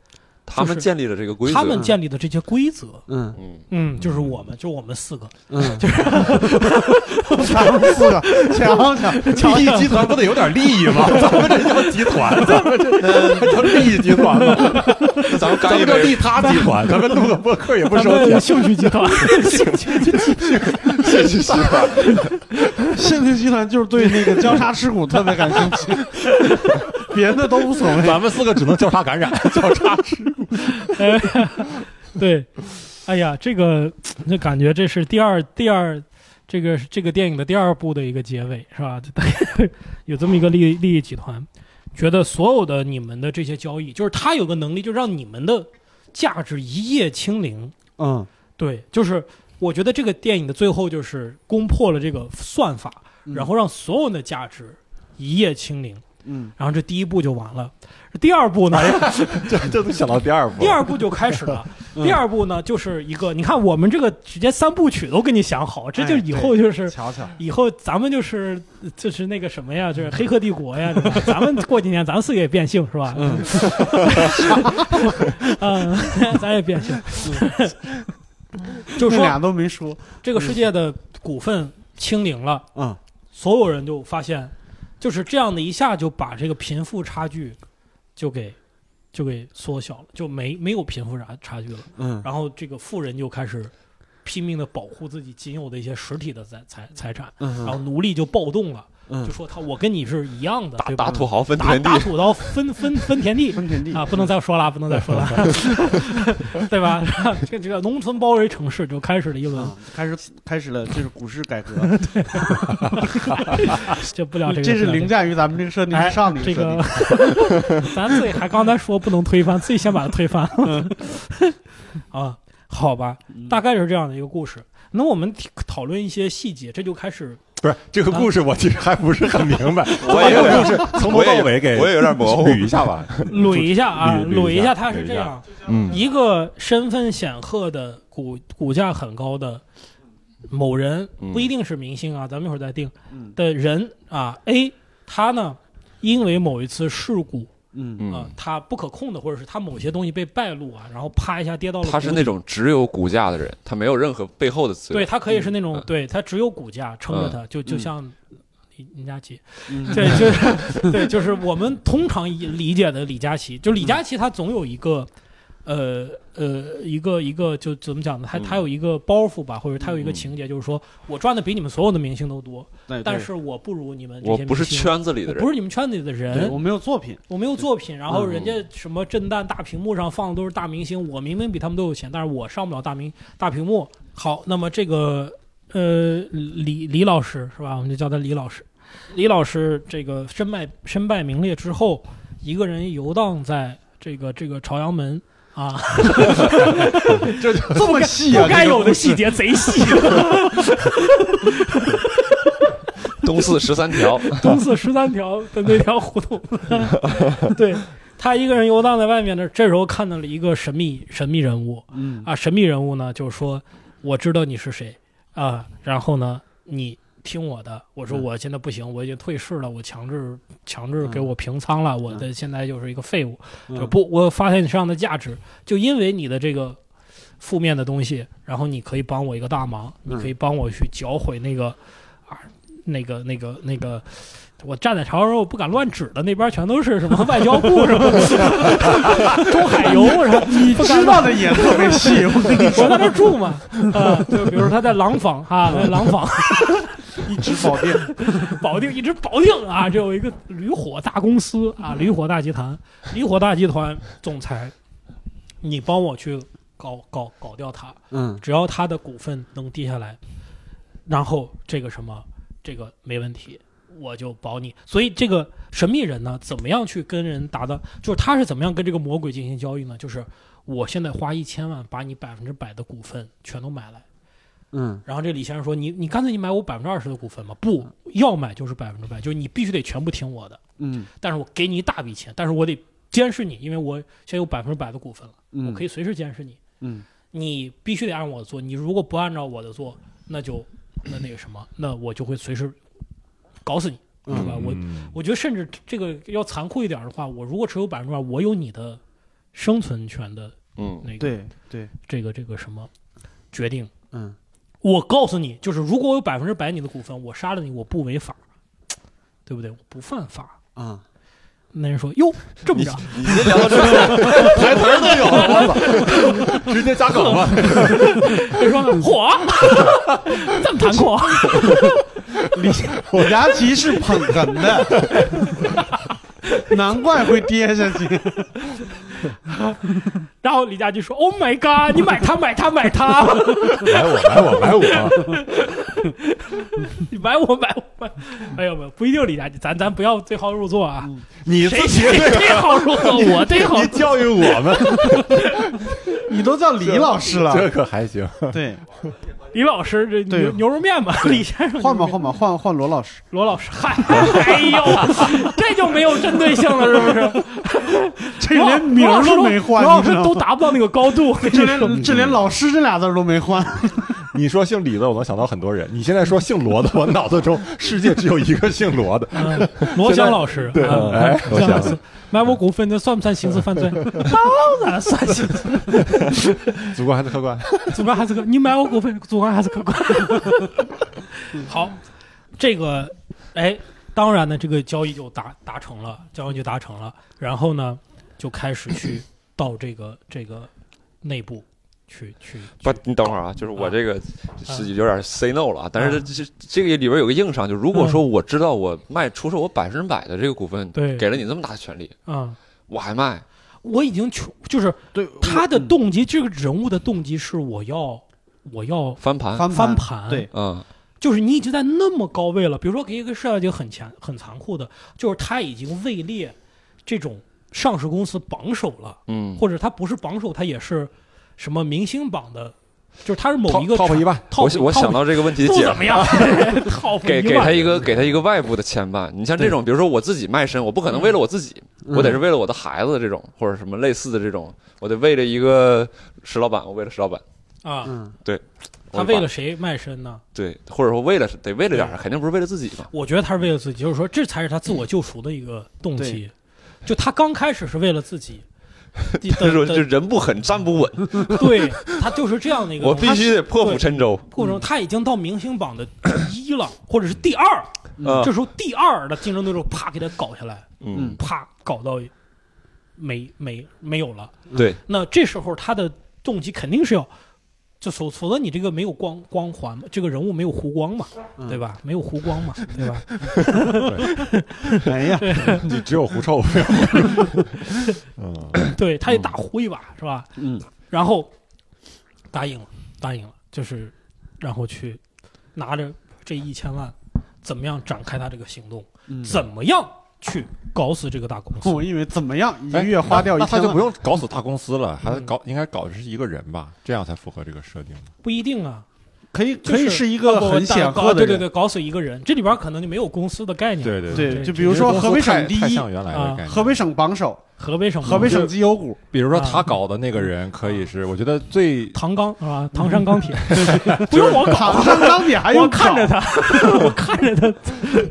他们建立了这个规则，他们建立的这些规则，嗯嗯，嗯，就是我们，就是我们四个，嗯，就是 咱们四个 强强利益集团不得有点利益吗？咱们这叫集团，咱们这叫利益集团吗？咱们干一杯，咱们叫利他集团，咱们录个播客也不收钱。兴趣集团，兴趣集团，兴趣集团，兴趣集团就是对那个交叉持股特别感兴趣，别的都无所谓。咱们四个只能交叉感染，交叉吃。哎 对，哎呀，这个就感觉这是第二第二。这个这个电影的第二部的一个结尾是吧？有这么一个利利益集团，觉得所有的你们的这些交易，就是他有个能力，就让你们的价值一夜清零。嗯，对，就是我觉得这个电影的最后就是攻破了这个算法，嗯然后让所有的价值一夜清零。嗯然后这第一步就完了，第二步呢？这这都想到第二步。第二步就开始了。嗯第二步呢，就是一个，你看我们这个直接三部曲都给你想好，这就哎以后就是。瞧瞧，以后咱们就是就是那个什么呀，就是《黑客帝国》呀，咱们过几年咱四个也变性是吧？嗯 嗯，咱也变性。就是俩都没说。这个世界的股份清零了，嗯所有人就发现，就是这样的一下就把这个贫富差距就给就给缩小了，就没没有贫富差差距了。嗯然后这个富人就开始拼命的保护自己仅有的一些实体的财财财产，然后嗯奴隶就暴动了，嗯就，说他我跟你是一样的，大对吧？大土豪分打田地。打，土豪分分 分田地。分田地。啊，不能再说了，不能再说了，对吧？这个这个农村包围城市就开始了一轮。啊，开始开始了，就是股市改革，这不聊这个，这是凌驾于咱们这个设定上的这一个设定。，咱自己还刚才说不能推翻，自己先把它推翻。啊，好吧，嗯。大概是这样的一个故事。那我们讨论一些细节，这就开始不是这个故事，我其实还不是很明白。我也有把这个故事从头到尾给我也有点模糊，捋一下吧。捋一下啊，捋捋一下捋一下，它是这样：嗯。一个身份显赫的股股价很高的某人，嗯。不一定是明星啊，咱们一会儿再定嗯。的人啊，A，他呢因为某一次事故嗯。嗯。啊，他不可控的，或者是他某些东西被败露啊，然后啪一下跌到了，他是那种只有股价的人，他没有任何背后的资源。对他可以是那种嗯，对他只有股价撑着他，就就嗯。像李李佳琦，嗯。对，就是 对，就是我们通常以理解的李佳琦，就李佳琦他总有一个。呃呃，一个一个就怎么讲呢？他嗯他有一个包袱吧，或者他有一个嗯情节，就是说我赚的比你们所有的明星都多，但是我不如你们这我不是些明星圈子里的人我不，是你们圈子里的人我，没有作品，我没有作品，然后嗯人家什么震旦大屏幕上放的都是大明星，我明明比他们都有钱，但是我上不了大明大屏幕。好，那么这个呃李李老师是吧？我们就叫他李老师。李老师这个身败身败名裂之后，一个人游荡在这个这个朝阳门啊，这 这么细啊，不该有的细节贼细。东四十三条，东四十三条的那条胡同，对他一个人游荡在外面呢。这时候看到了一个神秘神秘人物嗯啊，神秘人物呢就是说，我知道你是谁啊，然后呢你听我的。我说嗯我现在不行，我已经退市了，我强制强制给我平仓了，我的现在就是一个废物。嗯就不，我发现你身上的价值，就因为你的这个负面的东西，然后你可以帮我一个大忙，你嗯可以帮我去搅毁那个啊，那个那个那个。我站在朝阳，我不敢乱指的，那边全都是什么外交部什么 中海油，然后你知道的也特别细，我跟你我说，在那儿住嘛，啊，就比如说他在廊坊哈，在廊坊 一直保定，保定一直保定啊，这有一个驴火大公司啊，驴火大集团，驴火大集团总裁，你帮我去搞搞搞掉他，嗯只要他的股份能跌下来，然后这个什么，这个没问题，我就保你。所以这个神秘人呢，怎么样去跟人达到？就是他是怎么样跟这个魔鬼进行交易呢？就是我现在花一千万把你百分之百的股份全都买来。嗯然后这李先生说：“你你干脆你买我百分之二十的股份吧？不要买就是百分之百，就是你必须得全部听我的。嗯但是我给你一大笔钱，但是我得监视你，因为我现在有百分之百的股份了，嗯，我可以随时监视你。嗯你必须得按我的做，你如果不按照我的做，那就那那个什么，那我就会随时搞死你，是吧？我嗯我觉得甚至这个要残酷一点的话，我如果持有百分之百，我有你的生存权的嗯，那个对对这个这个什么决定。嗯我告诉你，就是如果我有百分之百你的股份，我杀了你，我不违法，对不对？我不犯法。啊那人说：“哟，这么着，你先聊到这儿，台词都有，了，直接加梗吧。人说呢，嚯，这么残酷。李佳琦是捧哏的，难怪会跌下去。然后李佳琦说：“Oh my god，你买它，买它，买它，买我，买我，买我。你买我，买我，买。”没有没有，不一定李佳琦，咱咱不要对号入座啊。谁你自己谁对号入座？我对号你教育我们，你都叫李老师了，这可还行。对，李老师这对牛牛肉面吧，李先生换吧换吧换换罗老师。罗老师，嗨，哎呦，这就没有针对性了，是不是？这连名儿都没换，罗老师都？达不到那个高度。这连这连老师这俩字儿都没换。你说姓李的，我能想到很多人。你现在说姓罗的，我脑子中世界只有一个姓罗的。嗯罗翔老师，对 罗翔罗翔老师，买我股份，这算不算刑事犯罪？当然算刑事，主观还是客观？主观还是客，你买我股份，主观还是客观。好，这个，哎，当然呢，这个交易就达达成了，交易就达成了，然后呢，就开始去 到这个这个内部去去不，你等会儿啊，就是我这个是有点 say no 了啊，但是啊这这这个里边有个硬伤，就如果说我知道我卖出售我百分之百的这个股份，对给了你这么大的权利，啊、我还卖，我已经穷，就是对，他的动机，这个人物的动机是我要我要翻盘，翻盘，对，嗯就是你已经在那么高位了，比如说给一个设计很强、很残酷的，就是他已经位列这种上市公司榜首了，嗯，或者他不是榜首，他也是什么明星榜的，就是他是某一个 top 一万，我我想到这个问题的解怎么样？top 给一万。给他一个给他一个外部的牵绊。你像这种，比如说我自己卖身，我不可能为了我自己，嗯。我得是为了我的孩子这种，或者什么类似的这种，我得为了一个石老板，我为了石老板，啊，嗯，他为了谁卖身呢？对，或者说为了得为了点儿，肯定不是为了自己嘛。我觉得他是为了自己，就是说这才是他自我救赎的一个动机。就他刚开始是为了自己，他说的的这人不狠站不稳，对他就是这样的一个，我必须得破釜沉舟。过程，他已经到明星榜的第一了，或者是第二，嗯。这时候第二的竞争对手啪给他搞下来，嗯，啪搞到没没没有了。对，那这时候他的动机肯定是要，就否否则你这个没有光光环嘛，这个人物没有弧光嘛，嗯对吧？没有弧光嘛，对吧？哎呀，你只有狐臭，没有。嗯，对，他也打呼一把是吧？嗯，然后答应了，答应了，就是然后去拿着这一千万，怎么样展开他这个行动？嗯怎么样去搞死这个大公司？我以为怎么样，一哎个月花掉一千万，他就不用搞死大公司了，还嗯搞应该搞的是一个人吧，这样才符合这个设定。不一定啊，可以就是可以是一个很显搞赫的人，对对对，搞死一个人，这里边可能就没有公司的概念。，对对对，对就比如说河北省第一，啊。河北省榜首，河北省河北省绩优股，比如说啊。他搞的那个人，可以是我觉得最唐钢啊，唐山钢铁，不用我搞，唐山钢铁还我用看着他，我看着他。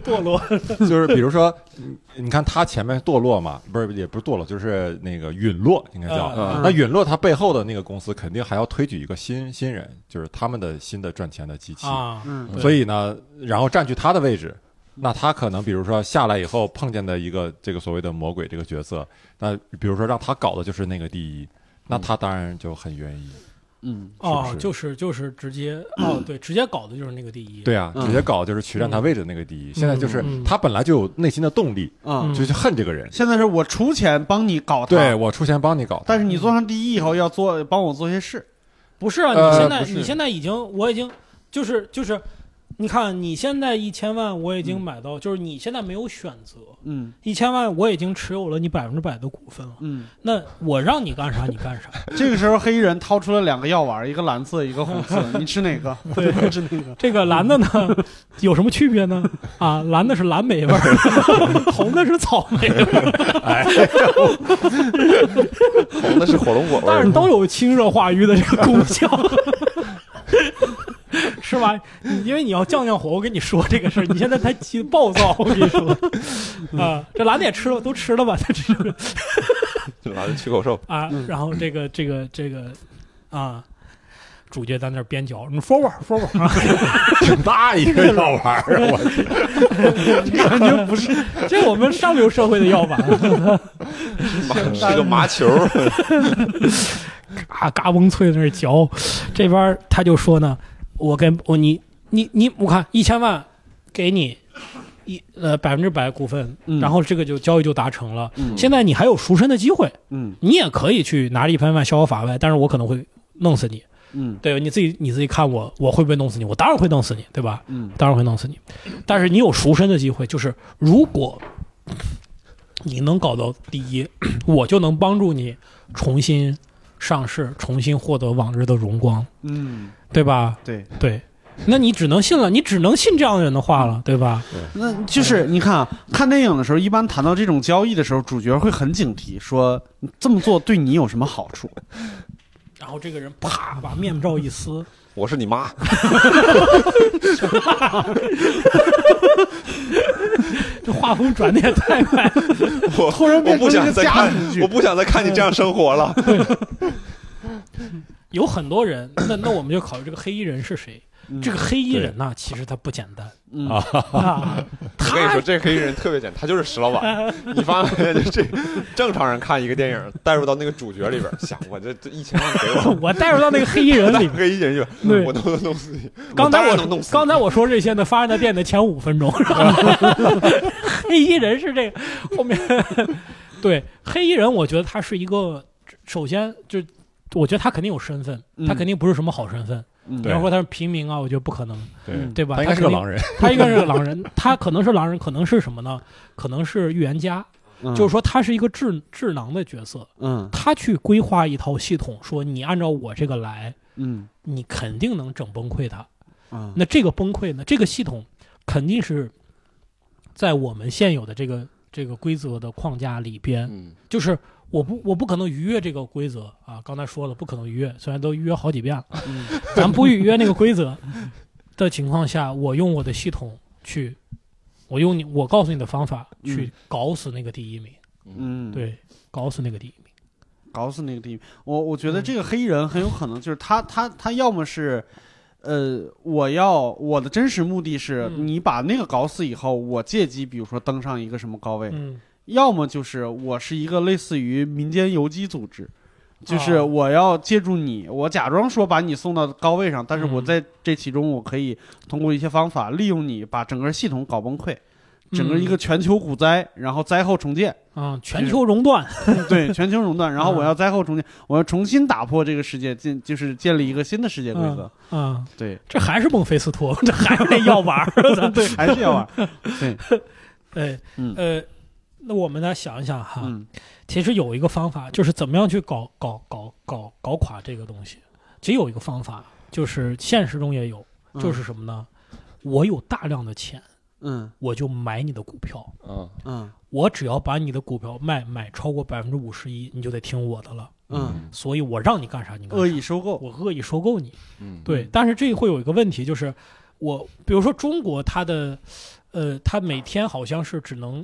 堕落。就是比如说，嗯你看他前面堕落嘛，不是也不是堕落，就是那个陨落，应该叫。嗯那陨落，他背后的那个公司肯定还要推举一个新新人，就是他们的新的赚钱的机器。啊，嗯所以呢，然后占据他的位置，那他可能比如说下来以后碰见的一个这个所谓的魔鬼这个角色，那比如说让他搞的就是那个第一，那他当然就很愿意。嗯就是就是直接 哦，对，直接搞的就是那个第一。对啊，嗯直接搞就是取占他位置的那个第一。现在就是嗯他本来就有内心的动力，啊嗯，就去恨这个人。现在是我出钱帮你搞对，我出钱帮你搞，但是你做上第一以后要做帮我做些事，不是啊，呃你现在你现在已经，我已经就是就是你看你现在一千万，我已经买到，就是你现在没有选择，嗯一千万我已经持有了你百分之百的股份了。嗯，那我让你干啥你干啥，这个时候黑衣人掏出了两个药丸，一个蓝色，一个红色，你吃哪个？对我吃哪个。这个蓝的呢有什么区别呢？啊，蓝的是蓝莓味儿，红的是草莓味儿，哎红的是火龙果味儿但是，都有清热化瘀的这个功效。是吧？因为你要降降火，我跟你说这个事儿，你现在太急暴躁，我跟你说 啊，这蓝的也吃了，都吃了吧？他吃了拿着去口兽。啊，嗯然后这个这个这个啊，主角在那儿边嚼，你 forward forward 啊，挺大一个药丸啊，我天感觉不是，这我们上流社会的药丸，是个麻球，嘎嘎嘣脆在那嚼，这边他就说呢，我跟我你你你，我看一千万给你一呃百分之百股份，嗯然后这个就交易就达成了。嗯现在你还有赎身的机会，嗯你也可以去拿着一千万逍遥法外，但是我可能会弄死你，嗯对吧？你自己你自己看我我会不会弄死你？我当然会弄死你，对吧？嗯当然会弄死你，但是你有赎身的机会，就是如果你能搞到第一，我就能帮助你重新上市，重新获得往日的荣光，嗯，对吧？对，对，那你只能信了，你只能信这样的人的话了，对。吧？那就是你看啊，看电影的时候，一般谈到这种交易的时候，主角会很警惕，说这么做对你有什么好处？然后这个人啪把面罩一撕，我是你妈，这画风转的也太快了。我 突然我不想再看我不想再看你这样生活了。有很多人，那那我们就考虑这个黑衣人是谁？嗯这个黑衣人呐，其实他不简单嗯啊，我跟你说，这黑衣人特别简单，他就是石老板。你发现 这正常人看一个电影，带入到那个主角里边，想我这这一千万给我，我带入到那个黑衣人里。黑衣人就对我能不能弄死你？刚才我能弄死刚才我说这些呢，发生在电影的前五分钟？黑衣人是这个后面，对黑衣人，我觉得他是一个，首先就我觉得他肯定有身份，嗯他肯定不是什么好身份。嗯比方说他是平民啊，我觉得不可能，对。吧？他应该是个狼人，他应该是个狼人，他可能是狼人，可能是什么呢？可能是预言家，嗯。就是说他是一个智智囊的角色，嗯。他去规划一套系统，说你按照我这个来，嗯。你肯定能整崩溃他。啊那这个崩溃呢？这个系统肯定是在我们现有的这个这个规则的框架里边，嗯，就是我不我不可能逾越这个规则啊。刚才说了，不可能逾越，虽然都逾越好几遍了，嗯咱不逾越那个规则的情况下，我用我的系统去，我用你我告诉你的方法去嗯搞死那个第一名，嗯，对，搞死那个第一名。搞死那个第一名。我我觉得这个黑人很有可能就是他他他要么是。呃，我要我的真实目的是嗯你把那个搞死以后，我借机比如说登上一个什么高位，嗯要么就是我是一个类似于民间游击组织，就是哦我要借助你，我假装说把你送到高位上，但是我嗯。在这其中我可以通过一些方法利用你，把整个系统搞崩溃，整个一个全球股灾，然后灾后重建，啊，全球熔断，对，全球熔断，然后嗯我要灾后重建，我要重新打破这个世界，建就是建立一个新的世界规则，啊，对。这还是孟菲斯托，这还是那药丸儿，对，还是要玩，对，对，嗯。呃，那我们来想一想哈，嗯。其实有一个方法，就是怎么样去搞搞搞搞搞垮这个东西。其实有一个方法，就是现实中也有，就是什么呢？我有大量的钱，嗯。我就买你的股票，嗯。嗯。我只要把你的股票卖买超过百分之五十一，你就得听我的了。嗯，所以我让你干啥你干恶，意收购，我恶意收购你。嗯，对，但是这会有一个问题，就是我比如说中国它的，呃，它每天好像是只能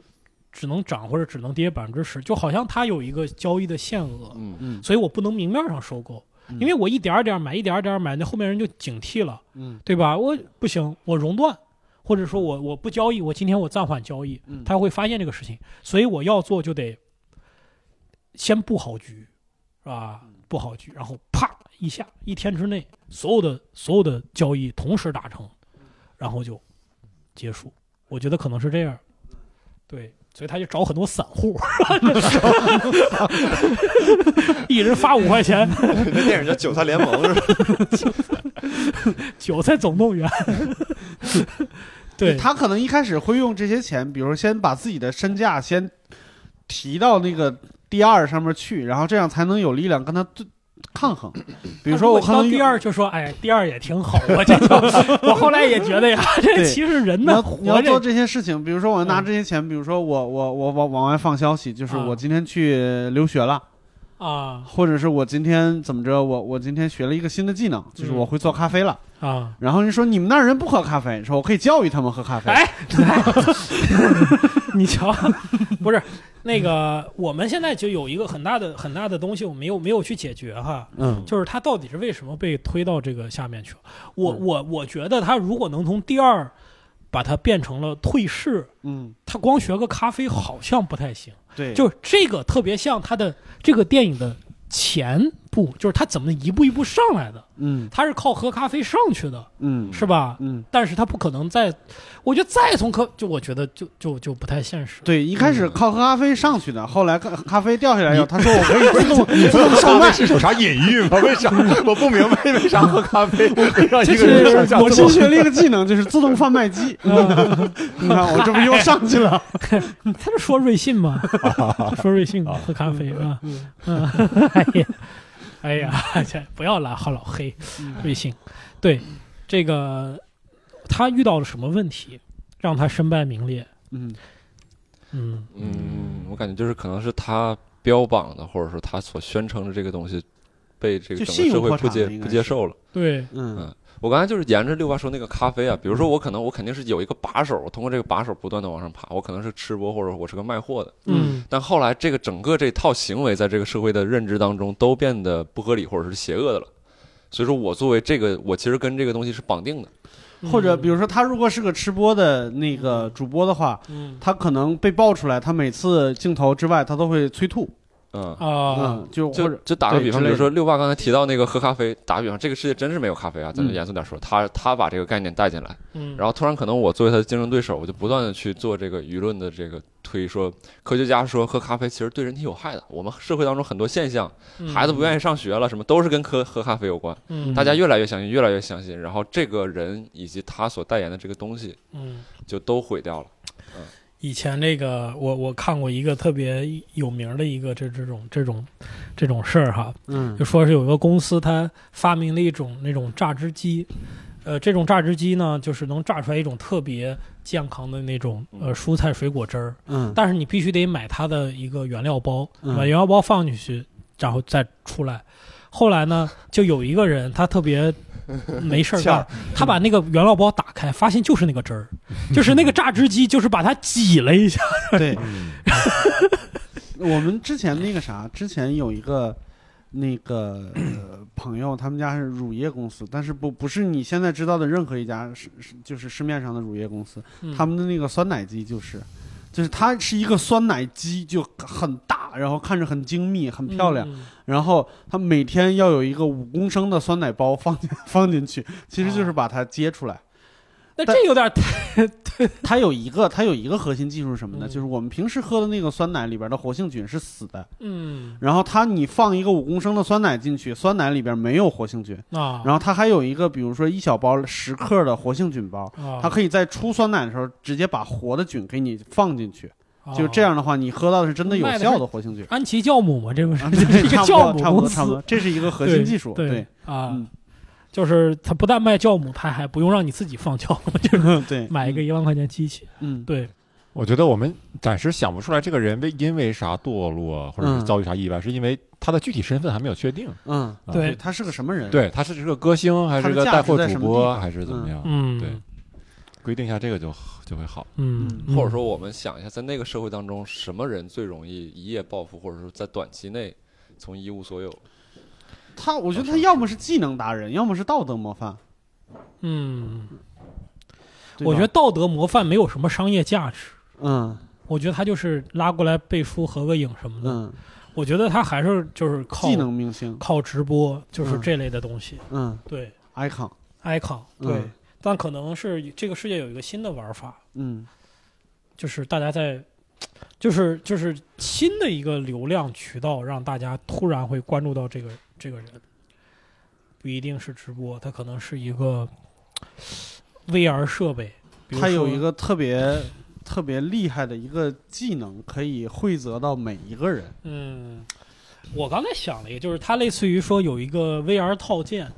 只能涨或者只能跌百分之十，就好像它有一个交易的限额，嗯嗯所以我不能明面上收购，嗯因为我一点儿点儿买，一点儿点儿买，那后面人就警惕了，嗯对吧？我不行，我熔断。或者说我我不交易，我今天我暂缓交易，嗯他会发现这个事情，所以我要做就得先布好局，是吧？布好局，然后啪一下，一天之内所有的所有的交易同时达成，然后就结束。我觉得可能是这样，对，所以他就找很多散户，一人发五块钱，那电影叫《韭菜联盟》是吧？韭菜总动员。对，他可能一开始会用这些钱，比如先把自己的身价先提到那个第二上面去，然后这样才能有力量跟他对抗衡。比如说我到第二就说，哎，第二也挺好，我这就 我后来也觉得呀，这其实人呢要你要做，这些事情，比如说我拿嗯这些钱，比如说我我我往往外放消息，就是啊我今天去留学了，啊或者是我今天怎么着，我我今天学了一个新的技能，就是嗯我会做咖啡了。啊，然后人说你们那儿人不喝咖啡，说我可以教育他们喝咖啡。哎，你瞧，不是那个，我们现在就有一个很大的很大的东西，我没有没有去解决哈，嗯，就是他到底是为什么被推到这个下面去。了？我嗯。我我觉得他如果能从第二把它变成了退市，嗯，他光学个咖啡好像不太行。对，就是这个特别像他的这个电影的前部，就是他怎么一步一步上来的，嗯他是靠喝咖啡上去的，嗯是吧？嗯，但是他不可能再，我觉得再从咖，就我觉得就就就不太现实。对，一开始嗯靠喝咖啡上去的，后来咖咖啡掉下来以后，他说我可以自动自动上麦。是有啥隐喻吗？为啥我不明白为啥喝咖啡会让一这个人上是我新学了一个技能，就是自动贩卖机。你看我这不又上去了？他是说瑞幸吗？说瑞幸喝咖啡啊，嗯，哎呀，哎呀，这 不要拉好老黑瑞幸。对，这个他遇到了什么问题，让他身败名裂？嗯。嗯。嗯，我感觉就是可能是他标榜的，或者说他所宣称的这个东西，被这个整个社会不接不接受了。对，嗯我刚才就是沿着六八说那个咖啡啊，比如说我可能我肯定是有一个把手，我通过这个把手不断的往上爬，我可能是吃播或者我是个卖货的，嗯但后来这个整个这套行为在这个社会的认知当中都变得不合理或者是邪恶的了。所以说我作为这个，我其实跟这个东西是绑定的。或者比如说他如果是个吃播的那个主播的话，嗯他可能被爆出来，他每次镜头之外他都会催吐。嗯，啊嗯，就就就打个比方，比如说六爸刚才提到那个喝咖啡，打个比方，这个世界真是没有咖啡啊，咱就嗯。严肃点说，他他把这个概念带进来，嗯，然后突然可能我作为他的竞争对手，我就不断的去做这个舆论的这个推，说科学家说喝咖啡其实对人体有害的，我们社会当中很多现象，孩子不愿意，上学了，什么都是跟喝喝咖啡有关，嗯，大家越来越相信，越来越相信，然后这个人以及他所代言的这个东西嗯。就都毁掉了。以前这个我我看过一个特别有名的一个这这种这种这种事儿哈，嗯。就说是有一个公司它发明了一种那种榨汁机，呃，这种榨汁机呢就是能榨出来一种特别健康的那种呃蔬菜水果汁儿，嗯。但是你必须得买它的一个原料包，嗯。把原料包放进去，然后再出来。后来呢，就有一个人他特别没事儿 干，他把那个原料包打开，发现就是那个汁儿，就是那个榨汁机，就是把它挤了一下。对，我们之前那个啥，之前有一个那个、呃、朋友，他们家是乳业公司，但是不不是你现在知道的任何一家是是就是市面上的乳业公司，嗯他们的那个酸奶机就是。就是它是一个酸奶机，就很大，然后看着很精密、很漂亮。嗯然后它每天要有一个五公升的酸奶包放进放进去，其实就是把它接出来。那这有点太 它有一个它有一个核心技术是什么呢？嗯就是我们平时喝的那个酸奶里边的活性菌是死的，嗯然后它你放一个五公升的酸奶进去，酸奶里边没有活性菌，啊，然后它还有一个比如说一小包十克的活性菌包，啊它可以在出酸奶的时候直接把活的菌给你放进去，啊就这样的话，你喝到的是真的有效的活性菌。安琪酵母嘛，这不是啊 这是一个差不酵母多，差不多，公差不多，，这是一个核心技术。对对，啊嗯，就是他不但卖酵母，他还不用让你自己放酵母，就是 对，买一个一万块钱机器。嗯，对，我觉得我们暂时想不出来这个人为因为啥堕落，或者是嗯。遭遇啥意外，是因为他的具体身份还没有确定。嗯，啊对。他是个什么人？，对，他是是个歌星，还是个带货主播，还是怎么样？嗯，对。规定一下这个就就会好。嗯，嗯。或者说，我们想一下，在那个社会当中，什么人最容易一夜暴富，或者说在短期内从一无所有？他我觉得他要么是技能达人，要么是道德模范。嗯，我觉得道德模范没有什么商业价值。嗯我觉得他就是拉过来背书、合个影什么的。嗯，我觉得他还是就是靠技能明星，靠直播，就是嗯这类的东西。嗯对，icon，，icon，嗯对，但可能是这个世界有一个新的玩法，嗯就是大家在就是就是新的一个流量渠道，让大家突然会关注到这个这个人，不一定是直播，他可能是一个 VR 设备，他有一个特别特别厉害的一个技能，可以汇泽到每一个人。嗯，我刚才想了一个，就是他类似于说有一个 VR 套件，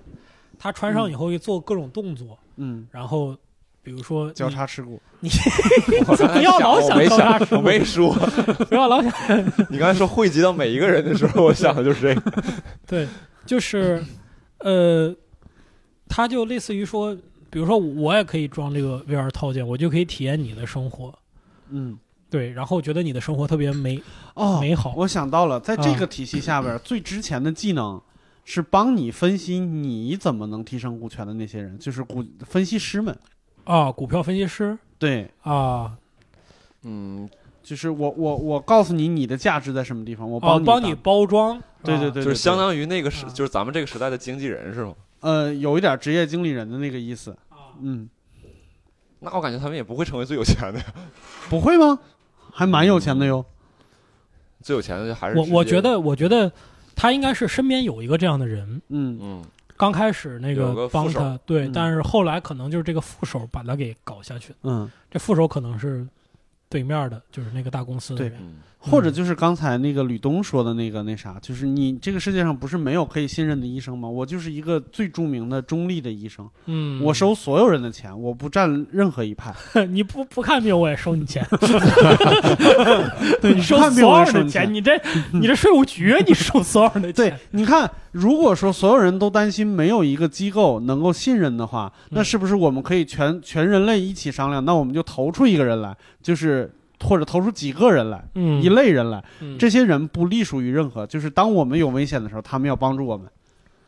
他穿上以后会做各种动作，嗯，然后比如说交叉事故。我刚才不要老想交叉想，我没说。不要老想 你刚才说汇集到每一个人的时候，我想的就是这个。对，就是呃，它就类似于说，比如说我也可以装这个 VR 套件，我就可以体验你的生活，嗯，对，然后觉得你的生活特别美哦，美好。我想到了，在这啊个体系下边，最值钱的技能是帮你分析你怎么能提升股权的那些人，就是股分析师们。啊，股票分析师对，啊，嗯，就是我我我告诉你你的价值在什么地方，我哦，帮帮你包装，啊对对对，对。就是相当于那个时，啊。就是咱们这个时代的经纪人是吗？呃有一点职业经理人的那个意思。啊。嗯，那我感觉他们也不会成为最有钱的呀，不会吗？还蛮有钱的哟。最有钱的还是我我觉，得，我觉得他应该是身边有一个这样的人，嗯。嗯，刚开始那个帮他，对，嗯。但是后来可能就是这个副手把他给搞下去，嗯，这副手可能是对面的，就是那个大公司的对。人，嗯或者就是刚才那个吕东说的那个那啥，就是你这个世界上不是没有可以信任的医生吗？我就是一个最著名的中立的医生，嗯，我收所有人的钱，我不占任何一派。你不不看病我也收你钱，对你收所有人的钱，你这 你这税务局你收所有人的钱对钱，，你看，如果说所有人都担心没有一个机构能够信任的话，那嗯是不是我们可以全全人类一起商量？那我们就投出一个人来，就是或者投出几个人来，嗯，一类人来。嗯这些人不隶属于任何，就是当我们有危险的时候，他们要帮助我们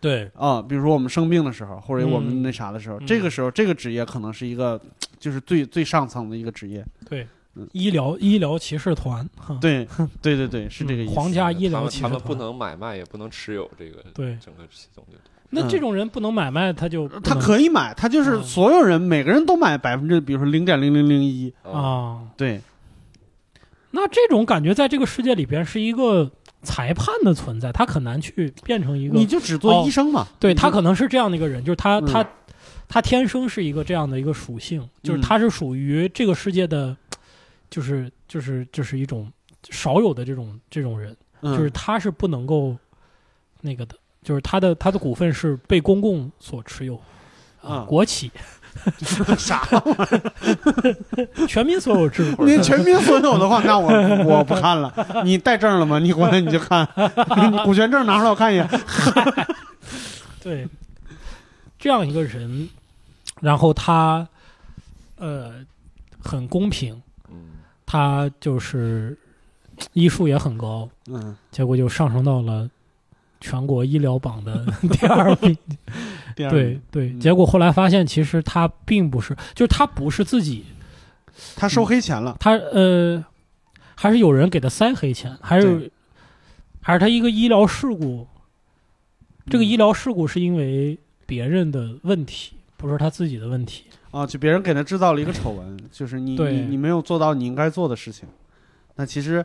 对，啊。比如说我们生病的时候，或者我们嗯那啥的时候，嗯这个时候这个职业可能是一个，就是最最上层的一个职业。对嗯，医疗医疗骑士团，对，对对对，是这个意思。嗯皇家医疗骑士团，他们不能买卖，也不能持有这个对，整个系统就那这种人不能买卖，他就他可以买，他就是嗯所有人每个人都买百分之，比如说零点零零零一。啊，啊。对，那这种感觉在这个世界里边是一个裁判的存在，他很难去变成一个你就只做医生嘛。对他可能是这样的一个人，就是他、嗯他他天生是一个这样的一个属性，就是嗯他是属于这个世界的，就是就是就是一种少有的这种这种人，嗯就是他是不能够那个的，就是他的他的股份是被公共所持有。啊国企 啥？全民所有制，你全民所有的话，那我 我不看了。你带证了吗？你回来你就看，你股权证拿出来我看一眼。对，这样一个人，然后他呃很公平，嗯，他就是医术也很高，嗯，结果就上升到了全国医疗榜的第二名。第二，对对，嗯结果后来发现，其实他并不是，就是他不是自己，他收黑钱了。他呃，还是有人给他塞黑钱，还是还是他一个医疗事故。这个嗯医疗事故是因为别人的问题，不是他自己的问题。啊，就别人给他制造了一个丑闻，就是你你你没有做到你应该做的事情。那其实，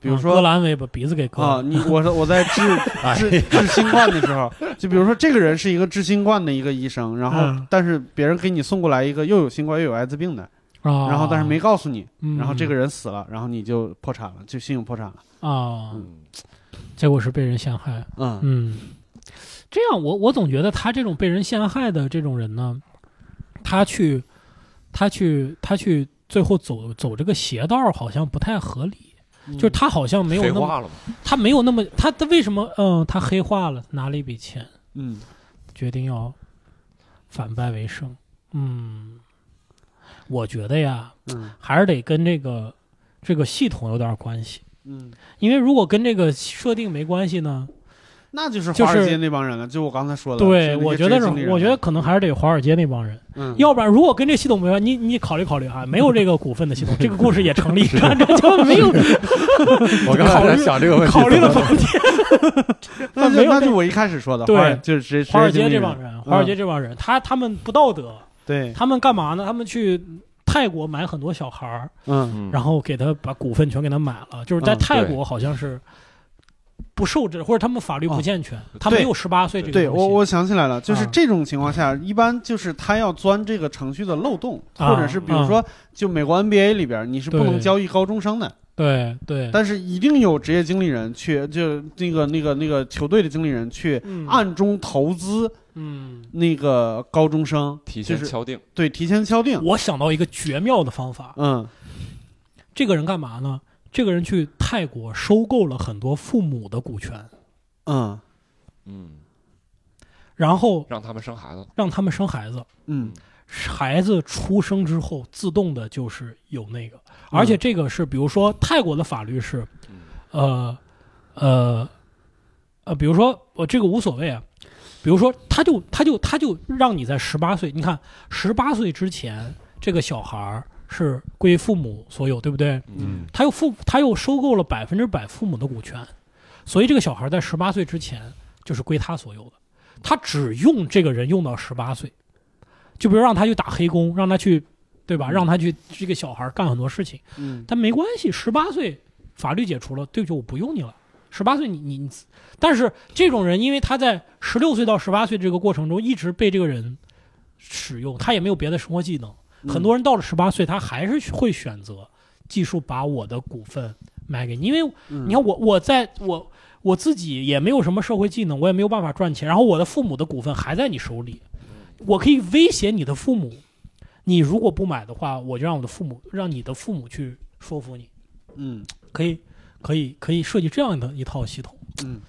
比如啊说割阑尾把鼻子给割啊，你我说我在治 治治新冠的时候，就比如说这个人是一个治新冠的一个医生，然后嗯。但是别人给你送过来一个又有新冠又有艾滋病的，啊，然后但是没告诉你，嗯，然后这个人死了，然后你就破产了，就信用破产了。啊，嗯。结果是被人陷害。嗯。嗯，这样我我总觉得他这种被人陷害的这种人呢，他去他去他去最后走走这个邪道儿好像不太合理，就是他好像没有那么？他没有那么他他为什么嗯他黑化了拿了一笔钱嗯。决定要反败为胜，嗯，我觉得呀嗯。还是得跟这个这个系统有点关系，嗯，因为如果跟这个设定没关系呢，那就是华尔街那帮人了，就我刚才说的。对，我觉得是我觉得可能还是得华尔街那帮人，嗯，要不然如果跟这系统没关，你你考虑考虑啊，没有这个股份的系统，这个故事也成立，这就没有 我刚才在想这个问题，考虑 了半天。那没有那就那就我一开始说的，对就是职华尔街这帮人，华尔街这帮人，他他们不道德，对，他们干嘛呢？他们去泰国买很多小孩儿，嗯。嗯。然后给他把股份全给他买了，就是在泰国好像是不受制，或者他们法律不健全，他没有十八岁这个对我我想起来了，就是啊。这种情况下，一般就是他要钻这个程序的漏洞，啊或者是比如说，就美国 NBA 里边你是不能交易高中生的，对对，但是一定有职业经理人去，就那个那个那个球队的经理人去嗯。暗中投资嗯，那个高中生，提就是前敲定，对提前敲定，我想到一个绝妙的方法，嗯。这个人干嘛呢？这个人去泰国收购了很多父母的股权，嗯。嗯，然后让他们生孩子，让他们生孩子。嗯。孩子出生之后，自动的就是有那个，嗯。而且这个是，比如说泰国的法律是，嗯。呃，呃，呃，比如说我这个无所谓啊，比如说他就他就他就让你在十八岁，你看十八岁之前，这个小孩儿是归父母所有，对不对？嗯他又父他又收购了百分之百父母的股权，所以这个小孩在十八岁之前就是归他所有的，他只用这个人用到十八岁，就比如让他去打黑工，让他去，对吧？嗯让他去这个小孩干很多事情，嗯但没关系，十八岁法律解除了，对不起，我不用你了。十八岁你你你，但是这种人，因为他在十六岁到十八岁这个过程中一直被这个人使用，他也没有别的生活技能。嗯很多人到了十八岁，他还是会选择技术把我的股份卖给你，因为嗯你看我我在我我自己也没有什么社会技能，我也没有办法赚钱，然后我的父母的股份还在你手里，我可以威胁你的父母，你如果不买的话，我就让我的父母让你的父母去说服你，嗯可以可以可以设计这样的一套系统。嗯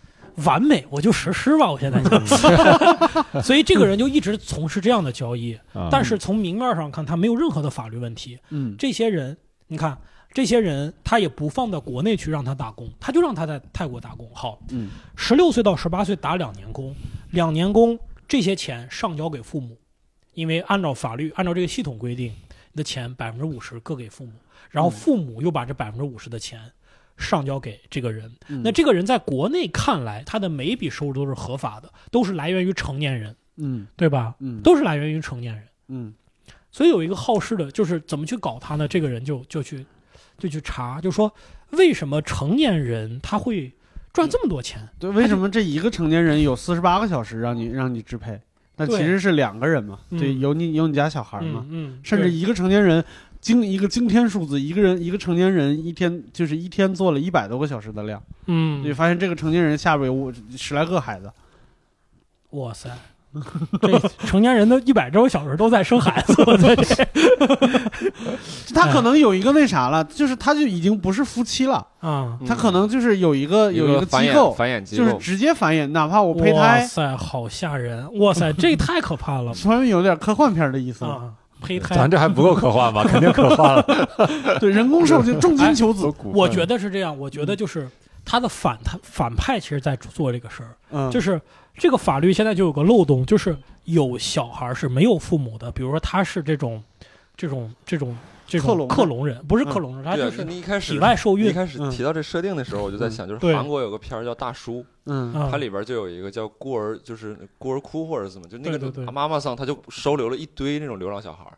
完美，我就实施吧。我现在就，所以这个人就一直从事这样的交易，啊但是从明面上看，他没有任何的法律问题。嗯这些人，你看，这些人他也不放到国内去让他打工，他就让他在泰国打工。好，嗯十六岁到十八岁打两年工，两年工这些钱上交给父母，因为按照法律，按照这个系统规定，你的钱百分之五十各给父母，然后嗯父母又把这百分之五十的钱上交给这个人。嗯那这个人在国内看来，他的每一笔收入都是合法的，都是来源于成年人，嗯对吧？嗯都是来源于成年人。嗯所以有一个好事的，就是怎么去搞他呢？这个人就就去就去查，就说为什么成年人他会赚这么多钱？对，为什么这一个成年人有四十八个小时让你让你支配？那其实是两个人嘛，嗯对，有你有你家小孩嘛，嗯嗯，甚至一个成年人惊一个惊天数字，一个人一个成年人一天就是一天做了一百多个小时的量，嗯，你发现这个成年人下边有五十来个孩子，哇塞，这 成年人的一百周小时都在生孩子，我在这 他可能有一个那啥了，就是他就已经不是夫妻了，啊，嗯他可能就是有一个有一个机构，繁衍机构，就是直接繁衍，哪怕我胚胎哇胎，塞，好吓人！哇塞，这太可怕了 突然有点科幻片的意思了。啊！胚胎咱，这还不够科幻吧？肯定科幻了。对，人工受精，重金求子，我觉得是这样，我觉得就是他的反他反派其实在做这个事儿，嗯，就是这个法律现在就有个漏洞，就是有小孩是没有父母的，比如说他是这种这种这种这种克隆克隆人，不是克隆人，他就是你一开始体外受孕你一开始嗯。提到这设定的时候，我就在想，就是韩国有个片儿叫《大叔》，它里边就有一个叫孤儿，就是孤儿哭或者怎么，就那个妈妈桑，他就收留了一堆那种流浪小孩儿。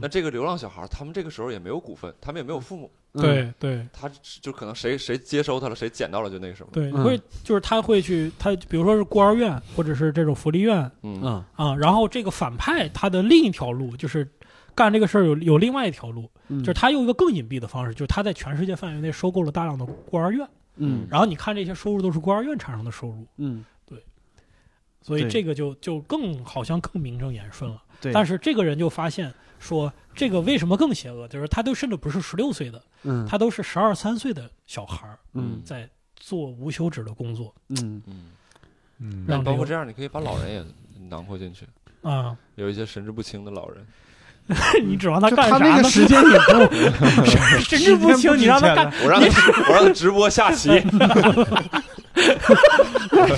那，这个流浪小孩儿，他们这个时候也没有股份，他们也没有父母，嗯对对。他就可能谁谁接收他了，谁捡到了就那个什么。对，嗯。会就是他会去他比如说是孤儿院或者是这种福利院嗯。嗯。啊，然后这个反派他的另一条路就是干这个事儿有有另外一条路，嗯，就是他用一个更隐蔽的方式，就是他在全世界范围内收购了大量的孤儿院，嗯。然后你看这些收入都是孤儿院产生的收入，嗯。对。所以这个就就更好像更名正言顺了。对，但是是这个人就发现说，这个为什么更邪恶？就是他都甚至不是十六岁的，嗯。他都是十二三岁的小孩儿嗯。在做无休止的工作。嗯。嗯，嗯。让这个包括这样，你可以把老人也囊括进去，啊！有一些神志不清的老人。你指望他就他那个干啥呢？时间也不 神志不清，你让他干我让他我让他直播下棋，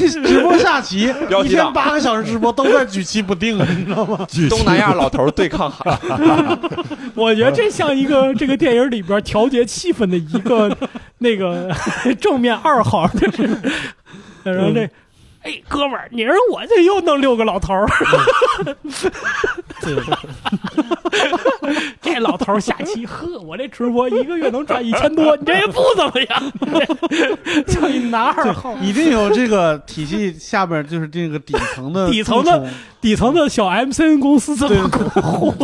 直播下棋，一天八个小时直播都在举棋不定，你知道吗？东南亚老头对抗海。我觉得这像一个这个电影里边调节气氛的一个那个正面二号，就是然后这。哎，哥们儿，你让我这又弄六个老头儿，对，这老头下棋，呵，我这直播一个月能赚一千多，你这也不怎么样，就一男二号，一定有这个体系下边就是这个底层的底层的底层的小 MCN 公司这么活，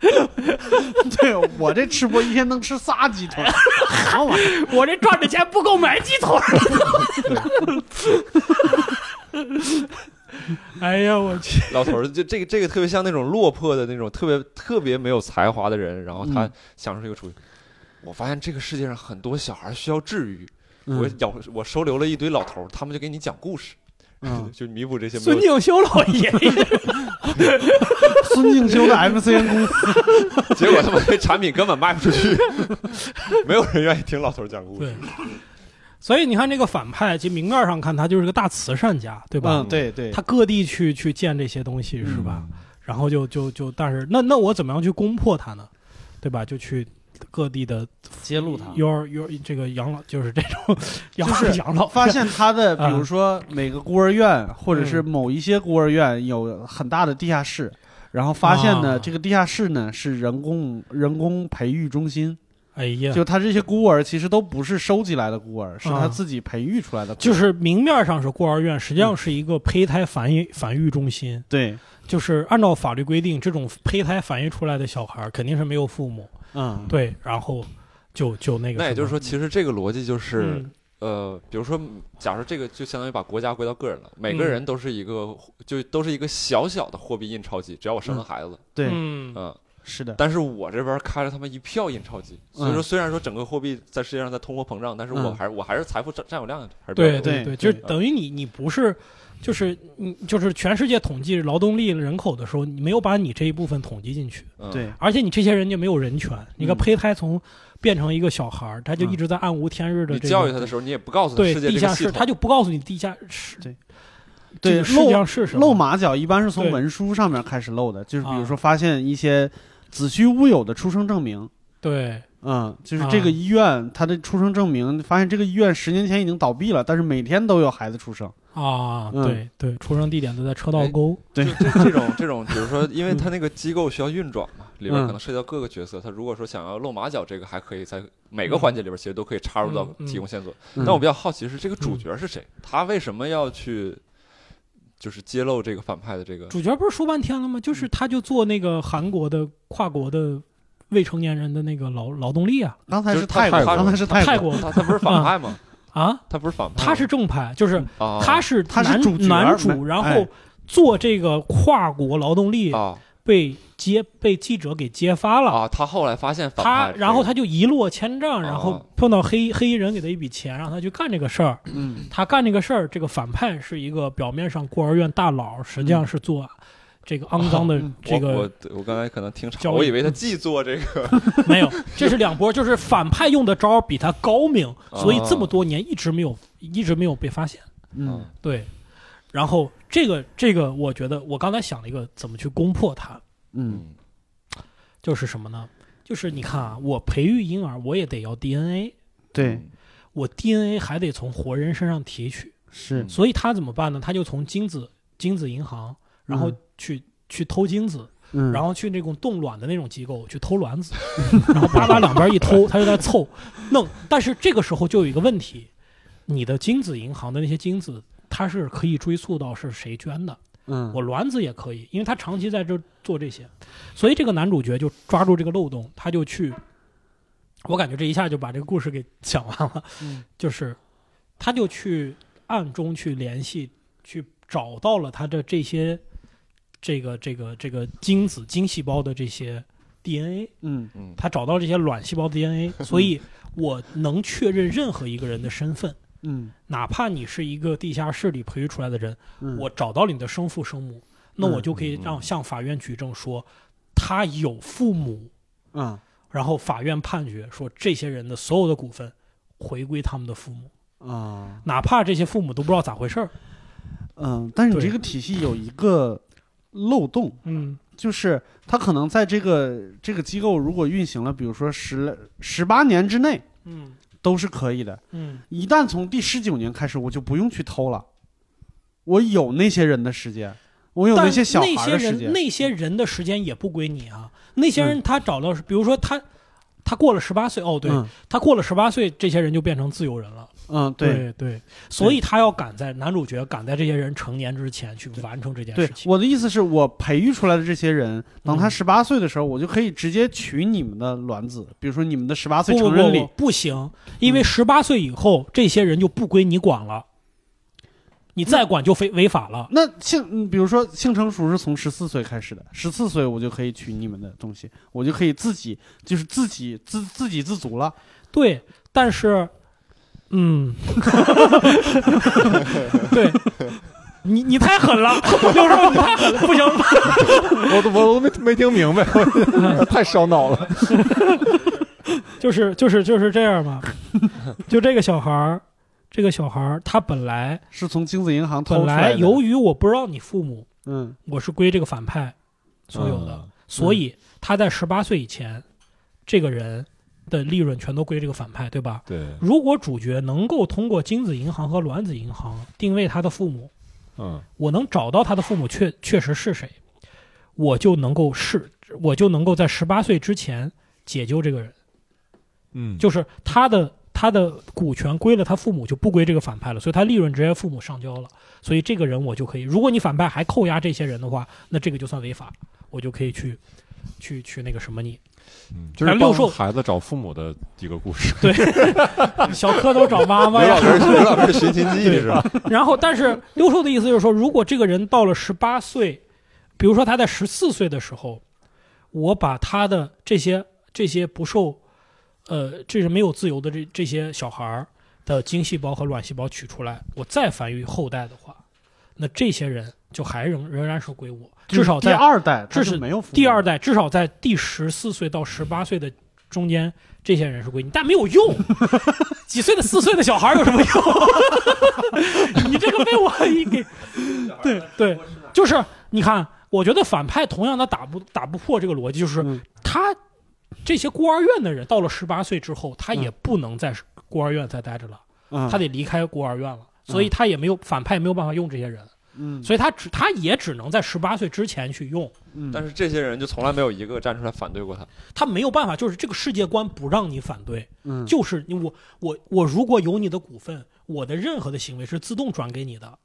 对我这吃播一天能吃仨鸡腿，好玩意儿？我这赚的钱不够买鸡腿儿。哎呀，我去！老头儿就这个这个特别像那种落魄的那种特别特别没有才华的人，然后他嗯想出这个主意。我发现这个世界上很多小孩需要治愈，嗯我养我收留了一堆老头儿，他们就给你讲故事，嗯，就弥补这些没孙有。敬修老爷爷，孙敬修的 MCN 公司，结果他们这产品根本卖不出去，没有人愿意听老头儿讲故事。对。所以你看这个反派，其实明面上看他就是个大慈善家，对吧？嗯，对对，他各地去去建这些东西是吧？然后就就就，但是那那我怎么样去攻破他呢？对吧？就去各地的揭露他。幼儿幼儿这个养老，就是这种养就是养老发现他的，比啊如说每个孤儿院，或者是嗯某一些孤儿院有很大的地下室，然后发现呢，啊这个地下室呢是人工人工培育中心，哎呀，就他这些孤儿其实都不是收集来的孤儿，是他啊自己培育出来的。就是明面上是孤儿院，实际上是一个胚胎繁育繁育中心。对，就是按照法律规定，这种胚胎繁育出来的小孩儿肯定是没有父母，嗯，对，然后就就那个。那也就是说，其实这个逻辑就是，嗯。呃，比如说，假如这个就相当于把国家归到个人了，每个嗯。人都是一个，就都是一个小小的货币印钞机，只要我生了孩子，对，嗯。嗯，是的，但是我这边开了他妈一票印钞机，所以说虽然说整个货币在世界上在通货膨胀，但是我嗯。还是我还是财富占占有量还是比较多对对对就等于你你不是，就是你就是全世界统计劳动力人口的时候，你没有把你这一部分统计进去，嗯。对，而且你这些人就没有人权。你个嗯。胚胎从变成一个小孩儿，他就嗯。一直在暗无天日的你教育他的时候，你也不告诉他对世界地下室，这个系统，他就不告诉你地下室对。对个世界上是什么露马脚一般是从文书上面开始漏的，就是比如啊。说发现一些子虚乌有的出生证明。对嗯，就是啊这个医院，它的出生证明发现这个医院十年前已经倒闭了，但是每天都有孩子出生。啊，嗯对对，出生地点都在车道哎沟，对就这这种这种，比如说，因为他那个机构需要运转嘛，里边嗯可能涉及到各个角色。他如果说想要露马脚，这个还可以在每个环节里边其实都可以插入到提供线索。嗯但我比较好奇是这个主角是谁？他为什么要去就是揭露这个反派的这个？主角不是说半天了吗？就是他就做那个韩国的跨国的未成年人的那个劳劳动力啊刚才就是是泰国，他刚才是，泰国他他不是反派吗？啊，他不是反派，他是正派，就是啊，他是他是男主男主，然后哎做这个跨国劳动力啊被揭被记者给揭发了。啊，他后来发现反他派是，然后他就一落千丈，然啊后碰到黑黑衣人给他一笔钱，让他去干这个事儿。嗯，他干这个事儿，这个反派是一个表面上孤儿院大佬，实际上是做这个肮脏的嗯。这个我我我刚才可能听岔，我以为他既做这个 没有，这是两波，就是反派用的招比他高明，哦所以这么多年一直没有一直没有被发现。嗯。对，然后这个这个，我觉得我刚才想了一个怎么去攻破它，嗯。就是什么呢？就是你看啊，我培育婴儿，我也得要 DNA，对，我 DNA 还得从活人身上提取，是，所以他怎么办呢？他就从精子精子银行，然后嗯。去、去偷精子，嗯，然后去那种冻卵的那种机构去偷卵子，然后叭叭两边一偷，他就在凑弄。但是这个时候就有一个问题，你的精子银行的那些精子，它是可以追溯到是谁捐的，嗯，我卵子也可以，因为他长期在这做这些，所以这个男主角就抓住这个漏洞，他就去，我感觉这一下就把这个故事给讲完了，嗯。就是他就去暗中去联系，去找到了他的这些这个这个这个精子精细胞的这些 DNA，嗯。嗯。他找到这些卵细胞 DNA，所以我能确认任何一个人的身份，嗯。哪怕你是一个地下室里培育出来的人，嗯，我找到了你的生父生母，那我就可以让向法院举证说他有父母，嗯。然后法院判决说这些人的所有的股份回归他们的父母，啊。哪怕这些父母都不知道咋回事儿。嗯，但是你这个体系有一个漏洞，嗯。就是他可能在这个这个机构如果运行了，比如说十十八年之内嗯都是可以的，嗯。一旦从第十九年开始，我就不用去偷了，我有那些人的时间，我有那些小孩的时间，人那些人的时间也不归你啊。那些人他找到，比如说他他过了十八岁，哦，对、嗯。他过了十八岁，这些人就变成自由人了。嗯，对对。对，所以他要赶在男主角赶在这些人成年之前去完成这件事，情。我的意思是我培育出来的这些人，等他嗯十八岁的时候，我就可以直接取你们的卵子，比如说你们的十八岁成人礼。不，不行，因为十八岁以后，这些人就不归你管了，你再管就非违法了。那性，嗯比如说性成熟是从十四岁开始的，十四岁我就可以取你们的东西，我就可以自己就是自己自自给自足了。对，但是，嗯，对。你你太狠了，有时候你太狠了，不行，我都我都没没听明白，我 太烧脑了。就是就是就是这样嘛。就这个小孩儿，这个小孩儿他本来是从精子银行偷本出来的。来由于我不知道你父母，嗯我是归这个反派所有的，嗯所以他在十八岁以前，这个人的利润全都归这个反派，对吧？对，如果主角能够通过精子银行和卵子银行定位他的父母，嗯。我能找到他的父母确确实是谁，我就能够是，我就能够在十八岁之前解救这个人，嗯，就是他的他的股权归了他父母，就不归这个反派了，所以他利润直接父母上交了，所以这个人我就可以，如果你反派还扣押这些人的话，那这个就算违法，我就可以去去去那个什么你，嗯就是六兽孩子找父母的一个故事。对 小蝌蚪找妈妈呀刘老，师，刘老师寻亲记是吧？然后，但是六兽的意思就是说，如果这个人到了十八岁，比如说他在十四岁的时候，我把他的这些这些不受，呃，这是没有自由的这这些小孩儿的精细胞和卵细胞取出来，我再繁育后代的话，那这些人就还仍仍然是归我，至少第在二代，他至就是没有第二代，至少在第十四岁到十八岁的中间，这些人是归你，但没有用。几岁的四岁的小孩有什么用？你这个被我一给，对对，就是你看，我觉得反派同样他打不打不破这个逻辑，就是嗯。他这些孤儿院的人到了十八岁之后，他也不能在孤儿院再待着了，嗯。他得离开孤儿院了，所以他也没有反派也没有办法用这些人，嗯所以他只他也只能在十八岁之前去用。嗯，但是这些人就从来没有一个站出来反对过他。他没有办法，就是这个世界观不让你反对，嗯就是你我我我如果有你的股份，我的任何的行为是自动转给你的，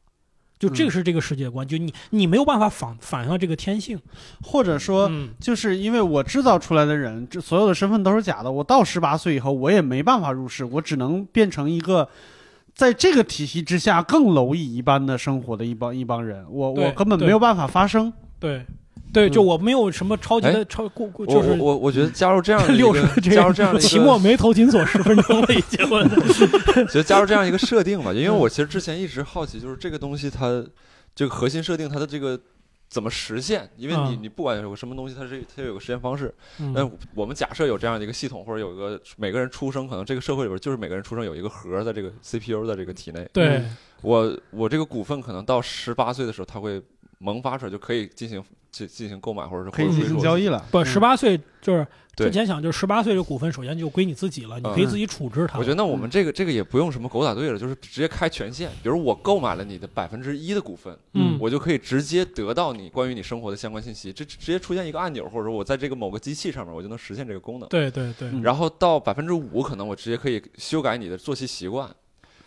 就这个是这个世界观，就你你没有办法反反向这个天性，或者说。嗯，就是因为我制造出来的人，这所有的身份都是假的。我到十八岁以后，我也没办法入世，我只能变成一个在这个体系之下更蝼蚁一般的生活的一帮一帮人。我我根本没有办法发声。对对，嗯就我没有什么超级的哎超过过，我就是我我我觉得加入这样的一六加入这样的一 期末个，眉头紧锁十分钟了，已经觉得加入这样一个设定吧，因为我其实之前一直好奇，就是这个东西它这个核心设定它的这个怎么实现？因为你嗯你不管有个什么东西，它是它有个实现方式。嗯那我们假设有这样的一个系统，或者有一个每个人出生，可能这个社会里边就是每个人出生有一个核在这个 CPU 的这个体内。对我我这个股份可能到十八岁的时候，它会萌发出来，就可以进行进进行购买或者是可以进行交易了。不十八岁就是对之前想就是十八岁这股份首先就归你自己了，你可以自己处置它了。我觉得那我们这个这个也不用什么狗打队了，就是直接开权限。比如我购买了你的百分之一的股份，嗯我就可以直接得到你关于你生活的相关信息，这直接出现一个按钮，或者说我在这个某个机器上面，我就能实现这个功能。对对对，嗯然后到百分之五，可能我直接可以修改你的作息习惯；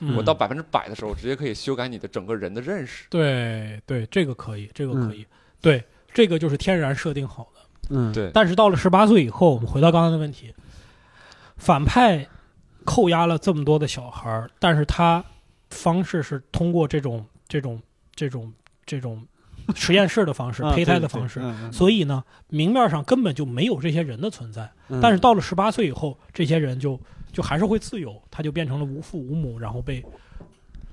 嗯我到百分之百的时候，我直接可以修改你的整个人的认识。对对，这个可以，这个可嗯以，对，这个就是天然设定好的。嗯，对，但是到了十八岁以后，我们回到刚才的问题，反派扣押了这么多的小孩儿，但是他方式是通过这种这种这种这种实验室的方式、啊胚胎的方式，所以呢，明面上根本就没有这些人的存在。嗯。但是到了十八岁以后，这些人就就还是会自由，他就变成了无父无母，然后被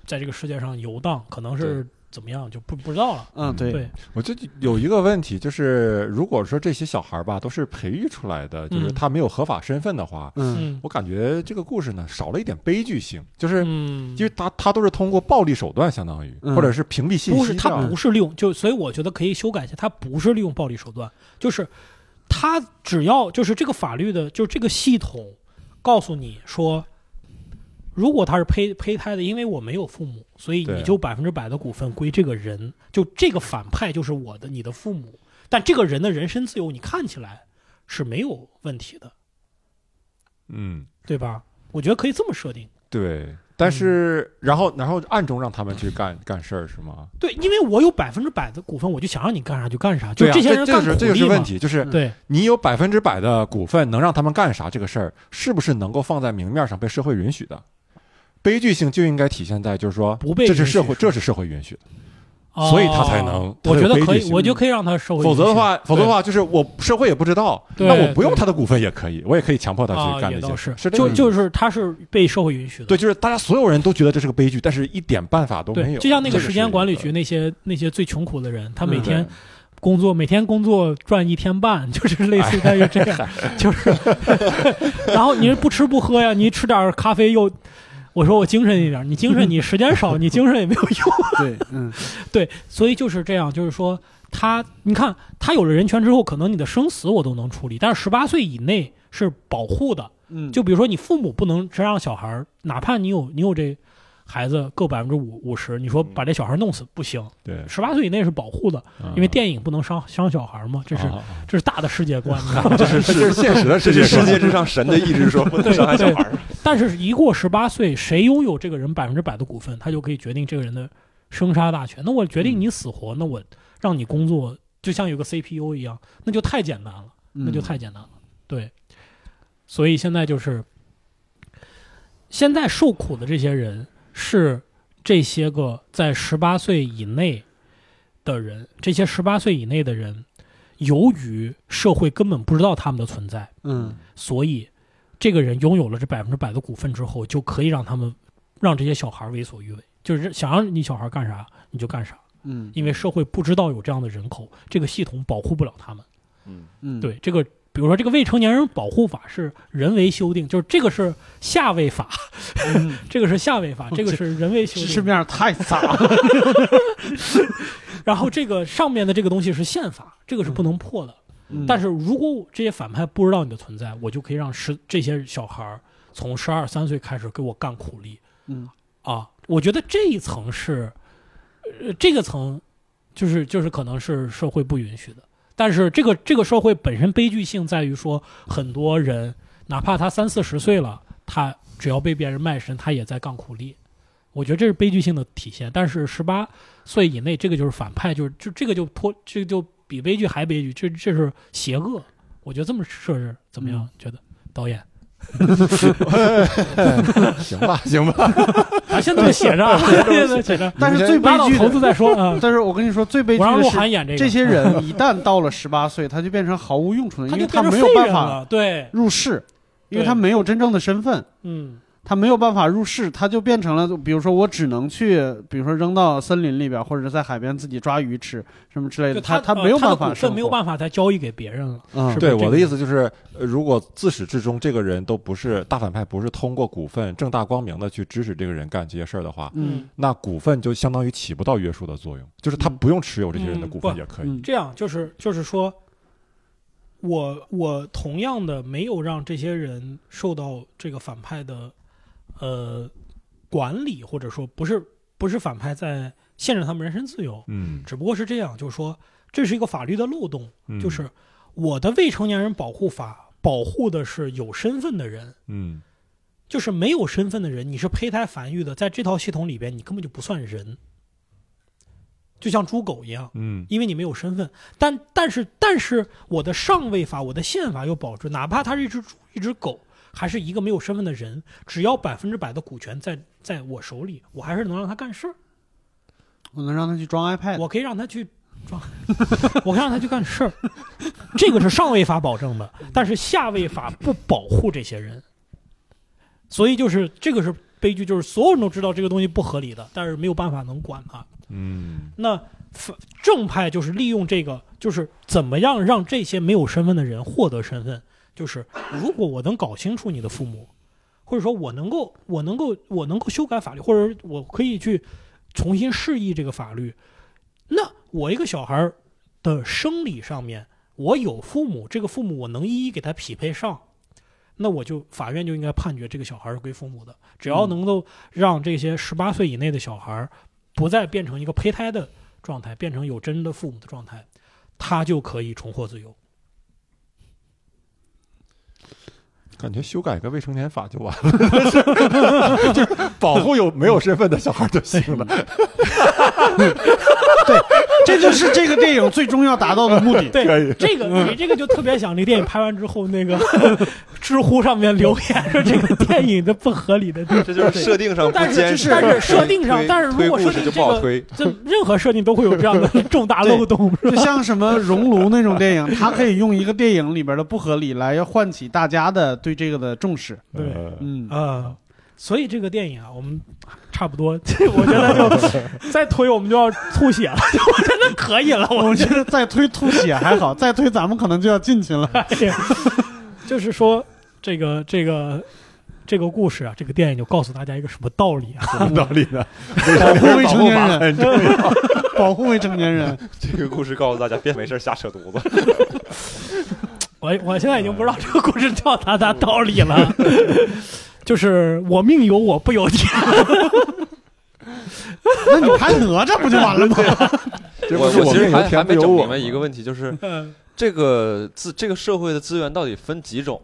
在这个世界上游荡，可能是怎么样就不不知道了。嗯，对，对，我就有一个问题，就是如果说这些小孩儿吧都是培育出来的，就是嗯。他没有合法身份的话，嗯。嗯我感觉这个故事呢少了一点悲剧性，就是嗯，因为他他都是通过暴力手段，相当于嗯。或者是屏蔽信息不是，他不是利用，就所以我觉得可以修改一下，他不是利用暴力手段，就是他只要就是这个法律的，就是这个系统告诉你说，如果他是胚胚胎的，因为我没有父母，所以你就百分之百的股份归这个人，就这个反派就是我的，你的父母。但这个人的人身自由，你看起来是没有问题的，嗯，对吧？我觉得可以这么设定。对。但是，然后，然后暗中让他们去干干事儿是吗？对，因为我有百分之百的股份，我就想让你干啥就干啥，就这些人干这就是问。题，就是对，你有百分之百的股份，能让他们干啥这个事儿，是不是能够放在明面上被社会允许的？悲剧性就应该体现在，就是说，不被这是社会，这是社会允许的，所以他才能哦我觉得可以，我就可以让他社会允许。否则的话，否则的话就是我社会也不知道，那我不用他的股份也可以，我也可以强迫他啊，去干也倒是。这些事，，是就就是他是被社会允许的。对，就是大家所有人都觉得这是个悲剧，但是一点办法都没，有。就像那个时间管理局那些那些最穷苦的人，他嗯每天对。工作每天工作赚一天半，就是类似于这样，就是，然后你不吃不喝呀，你吃点咖啡又，我说我精神一点，你精神 你时间少，你精神也没有用，对，嗯，对，所以就是这样，就是说他，你看他有了人权之后，可能你的生死我都能处理，但是十八岁以内是保护的，嗯，就比如说你父母不能真让小孩儿，哪怕你有你有这孩子各百分之五五十，你说把这小孩弄死不行，对，十八岁以内是保护的，因为电影不能伤伤小孩嘛，这是、这是大的世界观，你知道吗这是这是现实的世界世界之上神的意志说不能伤害小孩。但是一过十八岁，谁拥有这个人百分之百的股份，他就可以决定这个人的生杀大权。那我决定你死活，那我让你工作，就像有个 CPU 一样，那就太简单了，那就嗯太简单了。对，所以现在就是，现在受苦的这些人是这些个在十八岁以内的人，这些十八岁以内的人，由于社会根本不知道他们的存在，嗯。所以这个人拥有了这百分之百的股份之后，就可以让他们让这些小孩为所欲为，就是想让你小孩干啥你就干啥，嗯。因为社会不知道有这样的人口，这个系统保护不了他们。嗯，嗯，对这个，比如说这个未成年人保护法是人为修订，就是这个是下位法，嗯 这个是下位法，这个是人为修订。面太杂了，然后这个上面的这个东西是宪法，这个是不能破的。嗯但是如果这些反派不知道你的存在，我就可以让十这些小孩儿从十二三岁开始给我干苦力嗯啊！我觉得这一层是，呃，这个层就是就是可能是社会不允许的。但是这个这个社会本身悲剧性在于说，很多人哪怕他三四十岁了，他只要被别人卖身，他也在干苦力。我觉得这是悲剧性的体现。但是十八岁以内，这个就是反派，就是就这个就脱，这个就比悲剧还悲剧，这这是邪恶。我觉得这么设置怎么样？嗯觉得导演 行吧，行吧，啊，现在这么写着啊，现在写着，但是最悲剧的，头子再说啊。但是我跟你说，最悲剧的是这个，这些人一旦到了十八岁，他就变成毫无用处的，因为他没有办法废人了。对，入世，因为他没有真正的身份。嗯，他没有办法入市，他就变成了，比如说我只能去，比如说扔到森林里边，或者是在海边自己抓鱼吃什么之类的。就他他没有办法股份没有。办法再交易给别人了。嗯是，对我的意思就是，呃如果自始至终这个人都不是大反派，不是通过股份正大光明的去支持这个人干这些事儿的话，嗯那股份就相当于起不到约束的作用，就是他嗯不用持有这些人的嗯股份也可以。嗯这样就是就是说，我我同样的没有让这些人受到这个反派的呃管理，或者说不是不是反派在限制他们人身自由，嗯，只不过是这样，就是说这是一个法律的漏洞，嗯就是我的未成年人保护法保护的是有身份的人。嗯就是没有身份的人，你是胚胎繁育的，在这套系统里边，你根本就不算人，就像猪狗一样。嗯因为你没有身份。但但是但是我的上位法，我的宪法又保证，哪怕它是一只猪、一只狗，还是一个没有身份的人，只要百分之百的股权在在我手里，我还是能让他干事儿，我能让他去装 iPad。我可以让他去装，我可以让他去干事儿。这个是上位法保证的，但是下位法不保护这些人，所以就是这个是悲剧，就是所有人都知道这个东西不合理的，但是没有办法能管它。嗯那反正派就是利用这个，就是怎么样让这些没有身份的人获得身份。就是如果我能搞清楚你的父母，或者说我能够，我能够，我能够修改法律，或者我可以去重新释义这个法律，那我一个小孩儿的生理上面，我有父母，这个父母我能一一给他匹配上。那我就法院就应该判决这个小孩是归父母的。只要能够让这些十八岁以内的小孩不再变成一个胚胎的状态，变成有真的父母的状态，他就可以重获自由。感觉修改个未成年法就完了，就是保护有没有身份的小孩就行了。这就是这个电影最终要达到的目的。对，这个你这个就特别想，这个电影拍完之后，那个 知乎上面留言说这个电影的不合理的地方。这就是设定上不但是坚实，但是设定上但是如果推故事就设定这个不好推。这任何设定都会有这样的重大漏洞，就？像什么《熔炉》那种电影，它可以用一个电影里边的不合理来唤起大家的对这个的重视。对呃嗯，啊，所以这个电影啊，我们差不多，我觉得就 再推我们就要吐血了，我真的可以了，我我觉得再推吐血还好，再推咱们可能就要进去了。哎就是说这个这个这个故事啊，这个电影就告诉大家一个什么道理啊？什么道理呢？保护未成年人。保护未成年人。这个故事告诉大家，别没事瞎扯犊子。我我现在已经不知道这个故事叫啥啥道理了，就是我命由我不由天。那你拍哪吒不就完了吗？这我我其实还还没整明白一个问题，就是 嗯这个资这个社会的资源到底分几种？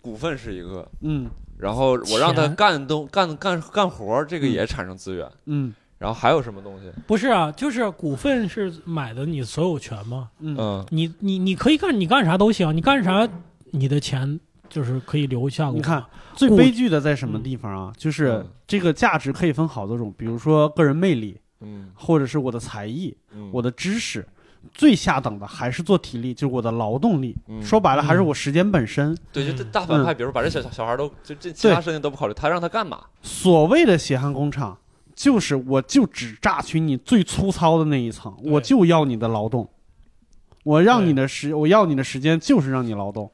股份是一个，嗯然后我让他干东干干干活，这个嗯也产生资源。嗯然后还有什么东西？不是啊，就是股份是买的你所有权吗？嗯嗯，你你你可以干，你干啥都行，你干啥你的钱就是可以留下。你看，最悲剧的在什么地方啊？就是嗯这个价值可以分好多种，比如说个人魅力，嗯或者是我的才艺、嗯，我的知识。最下等的还是做体力，就是我的劳动力。嗯说白了，还是我时间本身。对，就嗯大反派，比如把这小小孩都就这其他事情都不考虑，他让他干嘛？所谓的血汗工厂，就是我就只榨取你最粗糙的那一层，我就要你的劳动，我让你的时，我要你的时间就是让你劳动，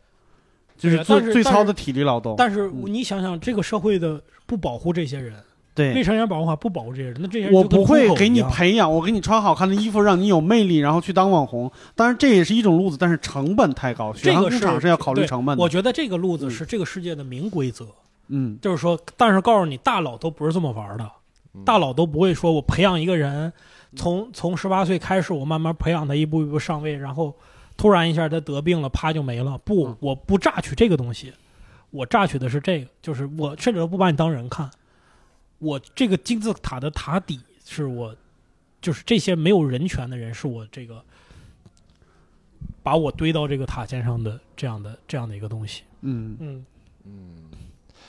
就是做最糙的体力劳动。但是嗯你想想，这个社会的不保护这些人，对未，成年人保护法不保护这些人，那这些人我不会给你培养，我给你穿好看的衣服，让你有魅力，然后去当网红。当然这也是一种路子，但是成本太高，这个市场是要考虑成本的。我觉得这个路子嗯是这个世界的明规则，嗯就是说，但是告诉你，大佬都不是这么玩的，嗯大佬都不会说我培养一个人，从从十八岁开始，我慢慢培养他，一步一步上位，然后突然一下他得病了，啪就没了。不嗯，我不榨取这个东西，我榨取的是这个，就是我甚至都不把你当人看，我这个金字塔的塔底是我，就是这些没有人权的人是我这个。把我堆到这个塔尖上的这样的这样的一个东西，嗯。嗯，嗯，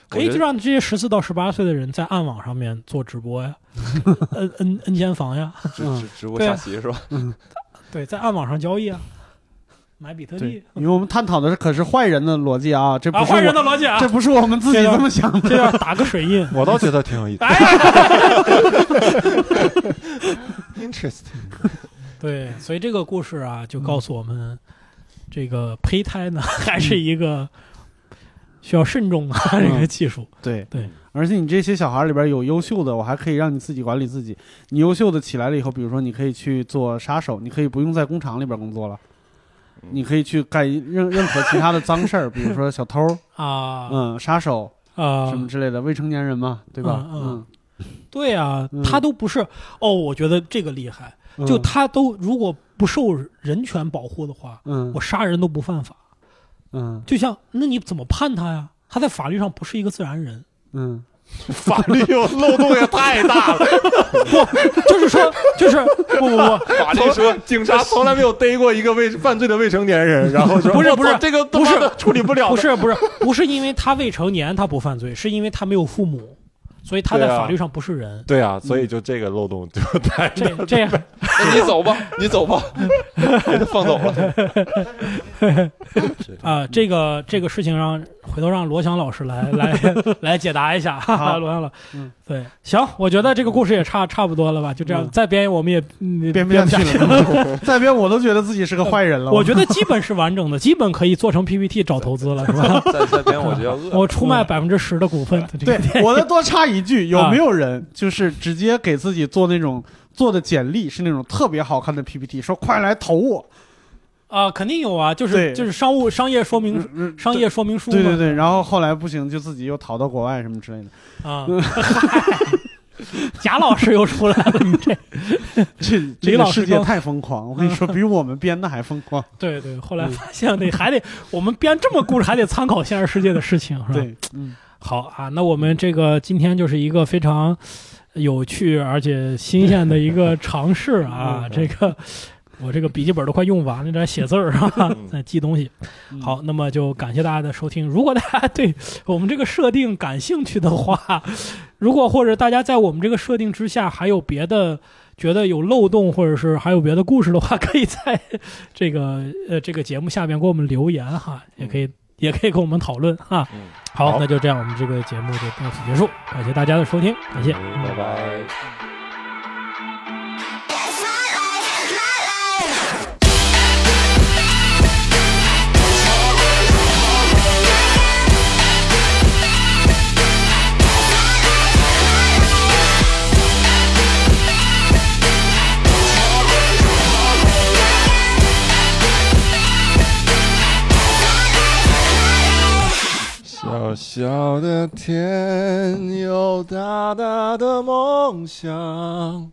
可以就让这些十四到十八岁的人在暗网上面做直播呀，，N N N 间房呀，直直直播下棋是吧？对，在暗网上交易啊，买比特币，因为我们探讨的是可是坏人的逻辑啊，这不啊，是坏人，的逻辑啊，这不是我们自己这么想的。这要打个水印。我倒觉得挺有意思。Interesting，对，所以这个故事啊，就告诉我们，这个胚胎呢，还是一个需要慎重的这个技术。对对，而且你这些小孩里边有优秀的，我还可以让你自己管理自己。你优秀的起来了以后，比如说你可以去做杀手，你可以不用在工厂里边工作了，嗯你可以去干任任何其他的脏事儿，比如说小偷，啊嗯，杀手啊什么之类的，未成年人嘛，对吧？嗯对啊嗯，他都不是哦，我觉得这个厉害，嗯，就他都如果不受人权保护的话，嗯我杀人都不犯法。嗯就像那你怎么判他呀？他在法律上不是一个自然人，嗯 法律有漏洞也太大了。不就是说，就是不不不，法律说警察从来没有逮过一个未犯罪的未成年人，然后说不是不是这个不是处理不了，不是不是不是因为他未成年他不犯罪，是因为他没有父母，所以他在法律上不是人。对啊，所以就这个漏洞就太这这样，那你走吧，你走吧，给他放走了。啊、这个这个事情让回头让罗翔老师来来 来解答一下，哈哈，好。罗翔老，嗯，对，行，我觉得这个故事也差差不多了吧，就这样，嗯再编我们也嗯编不下去了，再编我都觉得自己是个坏人了。我觉得基本是完整的，基本可以做成 PPT 找投资了，是吧？在在边我就要饿。我出卖百分之十的股份，这个对，我再多插一句，有啊没有人就是直接给自己做那种做的简历是那种特别好看的 PPT，说快来投我，啊，肯定有啊，就是就是商务商业说明嗯商业说明书嘛，对对对，然后后来不行，就自己又逃到国外什么之类的。啊，贾老师又出来了，你这 这李这个世界老师刚太疯狂，我跟你说，比我们编的还疯狂。对对，后来发现得还得我们编这么故事还得参考现实世界的事情，是吧？对，嗯，好啊，那我们这个今天就是一个非常有趣而且新鲜的一个尝试啊，嗯这个。我这个笔记本都快用完了，在写字儿啊，嗯在记东西。嗯好，那么就感谢大家的收听。如果大家对我们这个设定感兴趣的话，如果或者大家在我们这个设定之下还有别的觉得有漏洞，或者是还有别的故事的话，可以在这个呃这个节目下面给我们留言哈，也可以也可以跟我们讨论哈。嗯，好，好那就这样，我们这个节目就到此结束，感谢大家的收听，感谢。嗯拜拜。小小的天有大大的梦想”。